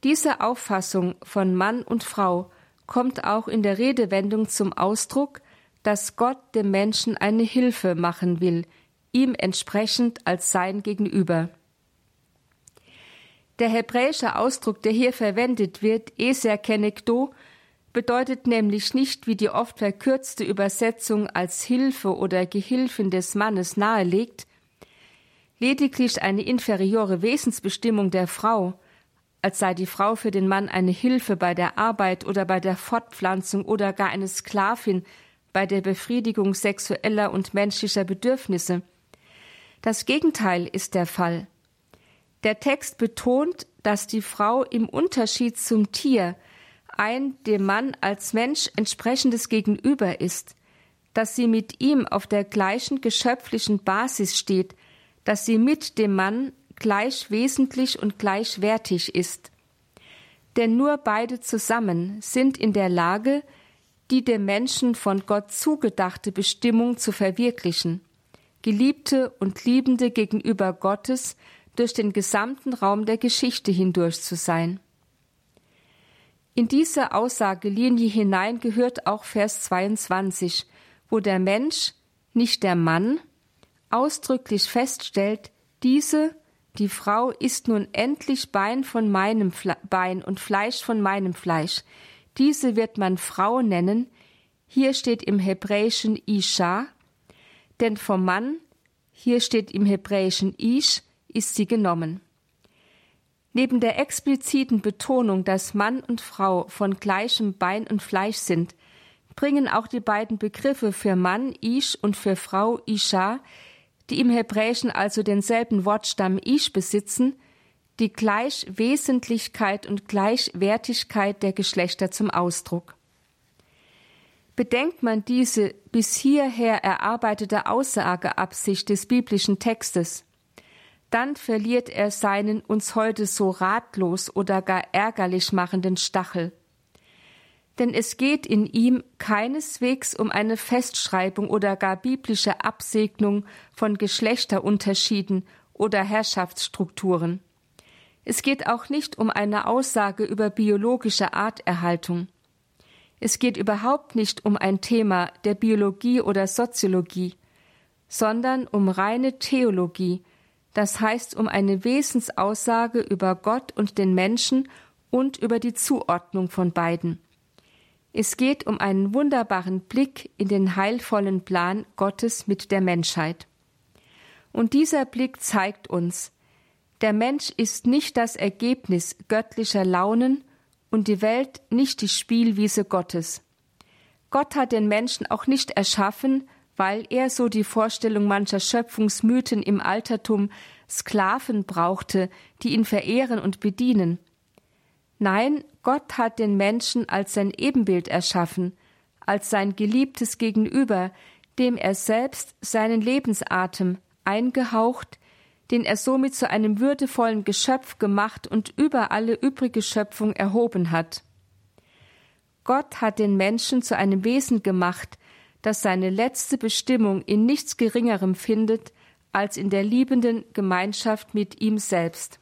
Diese Auffassung von Mann und Frau kommt auch in der Redewendung zum Ausdruck, dass Gott dem Menschen eine Hilfe machen will, ihm entsprechend als sein Gegenüber. Der hebräische Ausdruck, der hier verwendet wird, Eser Kenekdo, bedeutet nämlich nicht, wie die oft verkürzte Übersetzung als Hilfe oder Gehilfin des Mannes nahelegt, lediglich eine inferiore Wesensbestimmung der Frau, als sei die Frau für den Mann eine Hilfe bei der Arbeit oder bei der Fortpflanzung oder gar eine Sklavin bei der Befriedigung sexueller und menschlicher Bedürfnisse. Das Gegenteil ist der Fall. Der Text betont, dass die Frau im Unterschied zum Tier ein dem Mann als Mensch entsprechendes Gegenüber ist, dass sie mit ihm auf der gleichen geschöpflichen Basis steht, dass sie mit dem Mann gleich wesentlich und gleichwertig ist. Denn nur beide zusammen sind in der Lage, die dem Menschen von Gott zugedachte Bestimmung zu verwirklichen, Geliebte und Liebende gegenüber Gottes durch den gesamten Raum der Geschichte hindurch zu sein. In diese Aussagelinie hinein gehört auch Vers 22, wo der Mensch, nicht der Mann, ausdrücklich feststellt, diese, die Frau, ist nun endlich Bein von meinem Fle Bein und Fleisch von meinem Fleisch. Diese wird man Frau nennen. Hier steht im Hebräischen Isha, denn vom Mann, hier steht im Hebräischen Ish, ist sie genommen. Neben der expliziten Betonung, dass Mann und Frau von gleichem Bein und Fleisch sind, bringen auch die beiden Begriffe für Mann Ish und für Frau Isha, die im Hebräischen also denselben Wortstamm Ish besitzen, die Gleichwesentlichkeit und Gleichwertigkeit der Geschlechter zum Ausdruck. Bedenkt man diese bis hierher erarbeitete Aussageabsicht des biblischen Textes, dann verliert er seinen uns heute so ratlos oder gar ärgerlich machenden Stachel. Denn es geht in ihm keineswegs um eine Festschreibung oder gar biblische Absegnung von Geschlechterunterschieden oder Herrschaftsstrukturen. Es geht auch nicht um eine Aussage über biologische Arterhaltung. Es geht überhaupt nicht um ein Thema der Biologie oder Soziologie, sondern um reine Theologie, das heißt um eine Wesensaussage über Gott und den Menschen und über die Zuordnung von beiden. Es geht um einen wunderbaren Blick in den heilvollen Plan Gottes mit der Menschheit. Und dieser Blick zeigt uns, der Mensch ist nicht das Ergebnis göttlicher Launen und die Welt nicht die Spielwiese Gottes. Gott hat den Menschen auch nicht erschaffen, weil er, so die Vorstellung mancher Schöpfungsmythen im Altertum, Sklaven brauchte, die ihn verehren und bedienen. Nein, Gott hat den Menschen als sein Ebenbild erschaffen, als sein geliebtes Gegenüber, dem er selbst seinen Lebensatem eingehaucht, den er somit zu einem würdevollen Geschöpf gemacht und über alle übrige Schöpfung erhoben hat. Gott hat den Menschen zu einem Wesen gemacht, das seine letzte Bestimmung in nichts Geringerem findet als in der liebenden Gemeinschaft mit ihm selbst.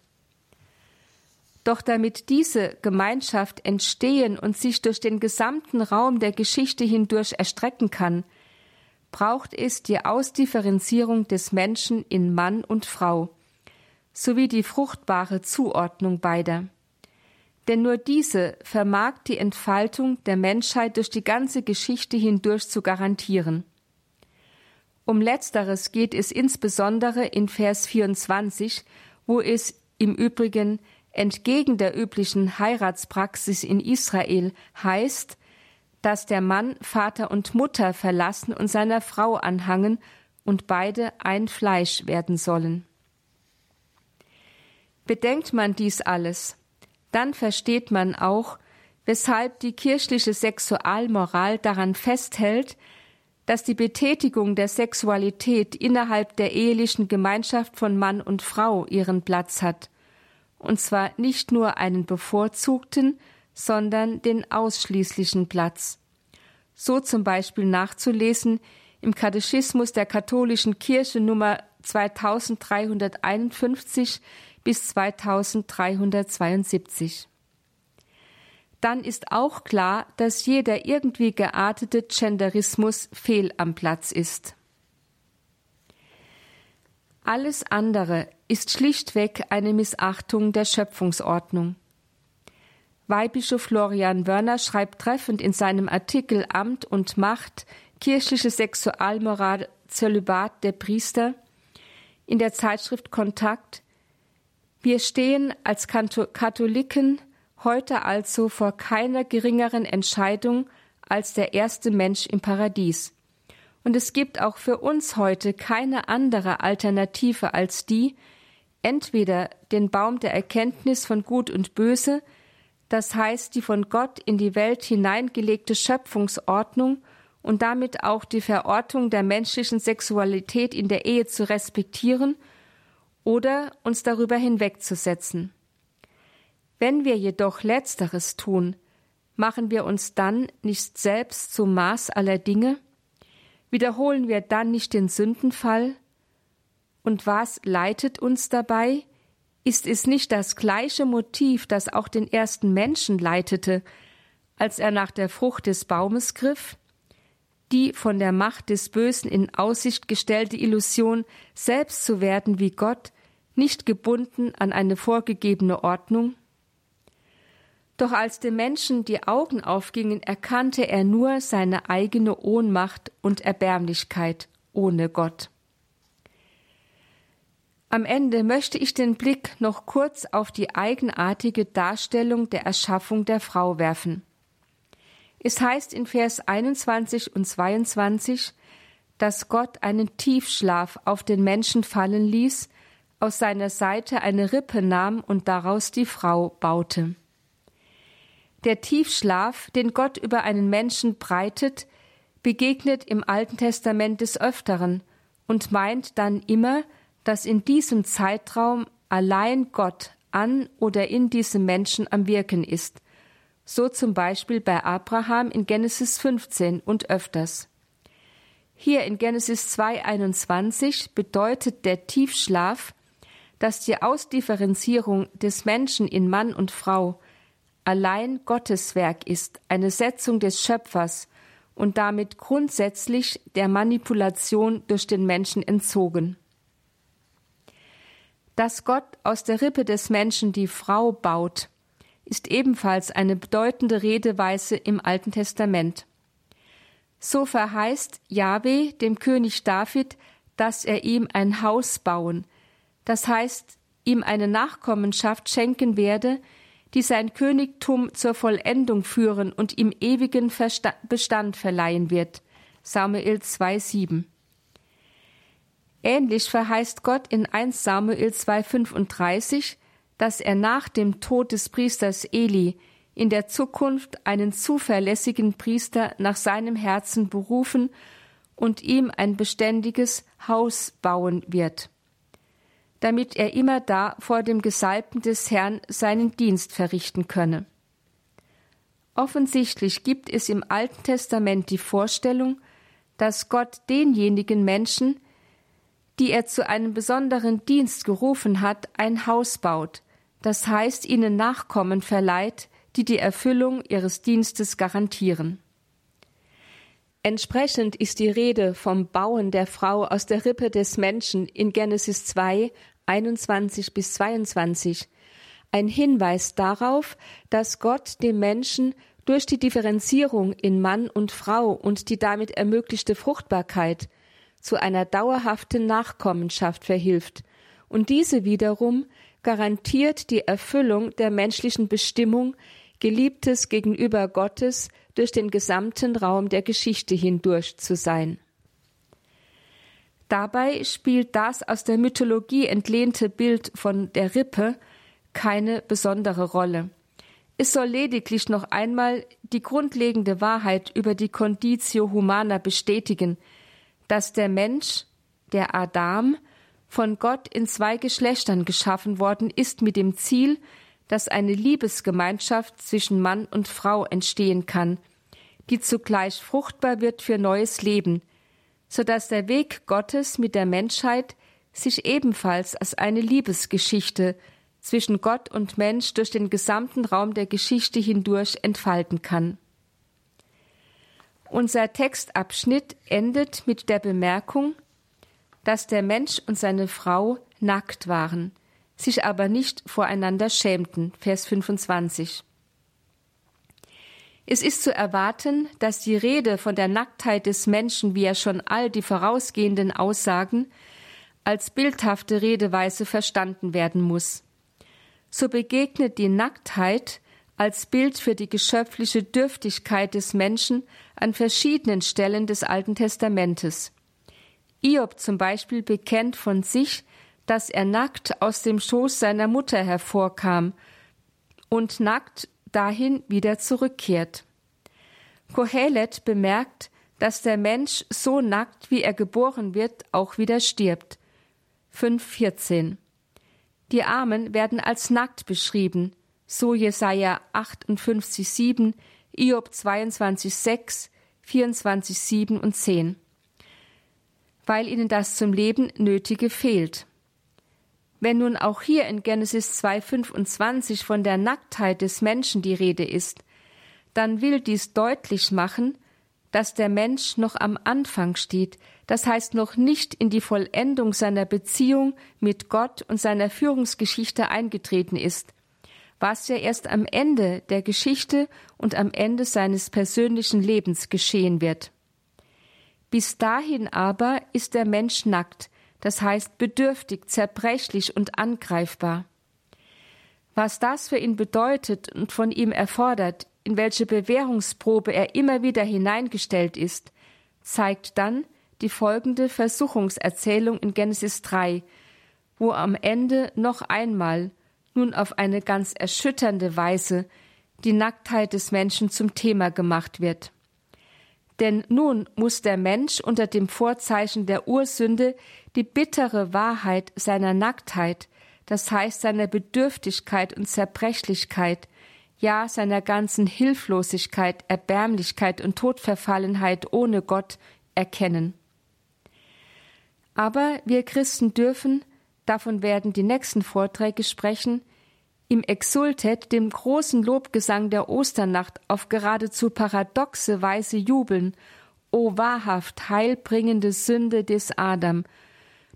Doch damit diese Gemeinschaft entstehen und sich durch den gesamten Raum der Geschichte hindurch erstrecken kann, braucht es die Ausdifferenzierung des Menschen in Mann und Frau sowie die fruchtbare Zuordnung beider denn nur diese vermag die Entfaltung der Menschheit durch die ganze Geschichte hindurch zu garantieren. Um letzteres geht es insbesondere in Vers 24, wo es im Übrigen entgegen der üblichen Heiratspraxis in Israel heißt, dass der Mann Vater und Mutter verlassen und seiner Frau anhangen und beide ein Fleisch werden sollen. Bedenkt man dies alles, dann versteht man auch, weshalb die kirchliche Sexualmoral daran festhält, dass die Betätigung der Sexualität innerhalb der ehelichen Gemeinschaft von Mann und Frau ihren Platz hat, und zwar nicht nur einen bevorzugten, sondern den ausschließlichen Platz. So zum Beispiel nachzulesen im Katechismus der katholischen Kirche Nummer 2351 bis 2372. Dann ist auch klar, dass jeder irgendwie geartete Genderismus fehl am Platz ist. Alles andere ist schlichtweg eine Missachtung der Schöpfungsordnung. Weihbischof Florian Wörner schreibt treffend in seinem Artikel Amt und Macht, kirchliche Sexualmoral, Zölibat der Priester in der Zeitschrift Kontakt, wir stehen als Katholiken heute also vor keiner geringeren Entscheidung als der erste Mensch im Paradies. Und es gibt auch für uns heute keine andere Alternative als die, entweder den Baum der Erkenntnis von Gut und Böse, das heißt die von Gott in die Welt hineingelegte Schöpfungsordnung und damit auch die Verortung der menschlichen Sexualität in der Ehe zu respektieren oder uns darüber hinwegzusetzen. Wenn wir jedoch letzteres tun, machen wir uns dann nicht selbst zum Maß aller Dinge? Wiederholen wir dann nicht den Sündenfall? Und was leitet uns dabei? Ist es nicht das gleiche Motiv, das auch den ersten Menschen leitete, als er nach der Frucht des Baumes griff? Die von der Macht des Bösen in Aussicht gestellte Illusion, selbst zu werden wie Gott, nicht gebunden an eine vorgegebene Ordnung? Doch als dem Menschen die Augen aufgingen, erkannte er nur seine eigene Ohnmacht und Erbärmlichkeit ohne Gott. Am Ende möchte ich den Blick noch kurz auf die eigenartige Darstellung der Erschaffung der Frau werfen. Es heißt in Vers 21 und 22, dass Gott einen Tiefschlaf auf den Menschen fallen ließ, aus seiner Seite eine Rippe nahm und daraus die Frau baute. Der Tiefschlaf, den Gott über einen Menschen breitet, begegnet im Alten Testament des Öfteren und meint dann immer, dass in diesem Zeitraum allein Gott an oder in diesem Menschen am Wirken ist, so zum Beispiel bei Abraham in Genesis 15 und öfters. Hier in Genesis 2.21 bedeutet der Tiefschlaf, dass die Ausdifferenzierung des Menschen in Mann und Frau allein Gottes Werk ist, eine Setzung des Schöpfers und damit grundsätzlich der Manipulation durch den Menschen entzogen. Dass Gott aus der Rippe des Menschen die Frau baut, ist ebenfalls eine bedeutende Redeweise im Alten Testament. So verheißt Jahwe dem König David, dass er ihm ein Haus bauen, das heißt ihm eine Nachkommenschaft schenken werde, die sein Königtum zur Vollendung führen und ihm ewigen Bestand verleihen wird. Samuel 2,7. Ähnlich verheißt Gott in 1 Samuel 2,35, dass er nach dem Tod des Priesters Eli in der Zukunft einen zuverlässigen Priester nach seinem Herzen berufen und ihm ein beständiges Haus bauen wird damit er immer da vor dem Gesalbten des Herrn seinen Dienst verrichten könne. Offensichtlich gibt es im Alten Testament die Vorstellung, dass Gott denjenigen Menschen, die er zu einem besonderen Dienst gerufen hat, ein Haus baut, das heißt ihnen Nachkommen verleiht, die die Erfüllung ihres Dienstes garantieren. Entsprechend ist die Rede vom Bauen der Frau aus der Rippe des Menschen in Genesis 2, 21 bis 22 ein Hinweis darauf, dass Gott dem Menschen durch die Differenzierung in Mann und Frau und die damit ermöglichte Fruchtbarkeit zu einer dauerhaften Nachkommenschaft verhilft, und diese wiederum garantiert die Erfüllung der menschlichen Bestimmung, Geliebtes gegenüber Gottes durch den gesamten Raum der Geschichte hindurch zu sein. Dabei spielt das aus der Mythologie entlehnte Bild von der Rippe keine besondere Rolle. Es soll lediglich noch einmal die grundlegende Wahrheit über die Conditio Humana bestätigen, dass der Mensch, der Adam, von Gott in zwei Geschlechtern geschaffen worden ist mit dem Ziel, dass eine Liebesgemeinschaft zwischen Mann und Frau entstehen kann, die zugleich fruchtbar wird für neues Leben – so dass der Weg Gottes mit der Menschheit sich ebenfalls als eine Liebesgeschichte zwischen Gott und Mensch durch den gesamten Raum der Geschichte hindurch entfalten kann. Unser Textabschnitt endet mit der Bemerkung, dass der Mensch und seine Frau nackt waren, sich aber nicht voreinander schämten. Vers 25. Es ist zu erwarten, dass die Rede von der Nacktheit des Menschen, wie er schon all die vorausgehenden Aussagen, als bildhafte Redeweise verstanden werden muss. So begegnet die Nacktheit als Bild für die geschöpfliche Dürftigkeit des Menschen an verschiedenen Stellen des Alten Testamentes. Iob zum Beispiel bekennt von sich, dass er nackt aus dem Schoß seiner Mutter hervorkam und nackt dahin wieder zurückkehrt. Kohelet bemerkt, dass der Mensch so nackt, wie er geboren wird, auch wieder stirbt. 5,14 Die Armen werden als nackt beschrieben, so Jesaja 58,7, Iob 22,6, 24,7 und 10. Weil ihnen das zum Leben Nötige fehlt. Wenn nun auch hier in Genesis 2,25 von der Nacktheit des Menschen die Rede ist, dann will dies deutlich machen, dass der Mensch noch am Anfang steht, das heißt noch nicht in die Vollendung seiner Beziehung mit Gott und seiner Führungsgeschichte eingetreten ist, was ja erst am Ende der Geschichte und am Ende seines persönlichen Lebens geschehen wird. Bis dahin aber ist der Mensch nackt, das heißt bedürftig, zerbrechlich und angreifbar. Was das für ihn bedeutet und von ihm erfordert, in welche Bewährungsprobe er immer wieder hineingestellt ist, zeigt dann die folgende Versuchungserzählung in Genesis 3, wo am Ende noch einmal, nun auf eine ganz erschütternde Weise, die Nacktheit des Menschen zum Thema gemacht wird. Denn nun muss der Mensch unter dem Vorzeichen der Ursünde die bittere Wahrheit seiner Nacktheit, das heißt seiner Bedürftigkeit und Zerbrechlichkeit, ja seiner ganzen Hilflosigkeit, Erbärmlichkeit und Todverfallenheit ohne Gott erkennen. Aber wir Christen dürfen, davon werden die nächsten Vorträge sprechen, im Exultet, dem großen Lobgesang der Osternacht, auf geradezu paradoxe Weise jubeln, o wahrhaft heilbringende Sünde des Adam,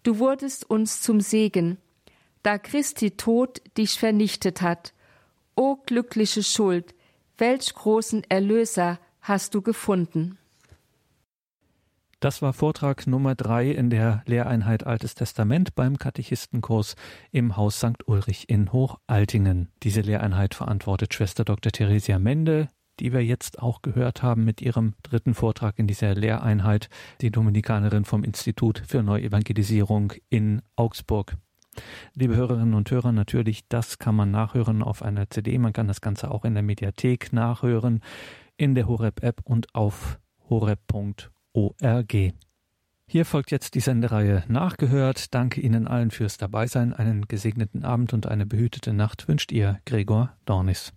du wurdest uns zum Segen, da Christi Tod dich vernichtet hat, O glückliche Schuld, welch großen Erlöser hast du gefunden. Das war Vortrag Nummer drei in der Lehreinheit Altes Testament beim Katechistenkurs im Haus St. Ulrich in Hochaltingen. Diese Lehreinheit verantwortet Schwester Dr. Theresia Mende, die wir jetzt auch gehört haben mit ihrem dritten Vortrag in dieser Lehreinheit, die Dominikanerin vom Institut für Neuevangelisierung in Augsburg. Liebe Hörerinnen und Hörer, natürlich, das kann man nachhören auf einer CD. Man kann das Ganze auch in der Mediathek nachhören, in der Horeb-App und auf horeb.org. Hier folgt jetzt die Sendereihe Nachgehört. Danke Ihnen allen fürs Dabeisein. Einen gesegneten Abend und eine behütete Nacht wünscht Ihr Gregor Dornis.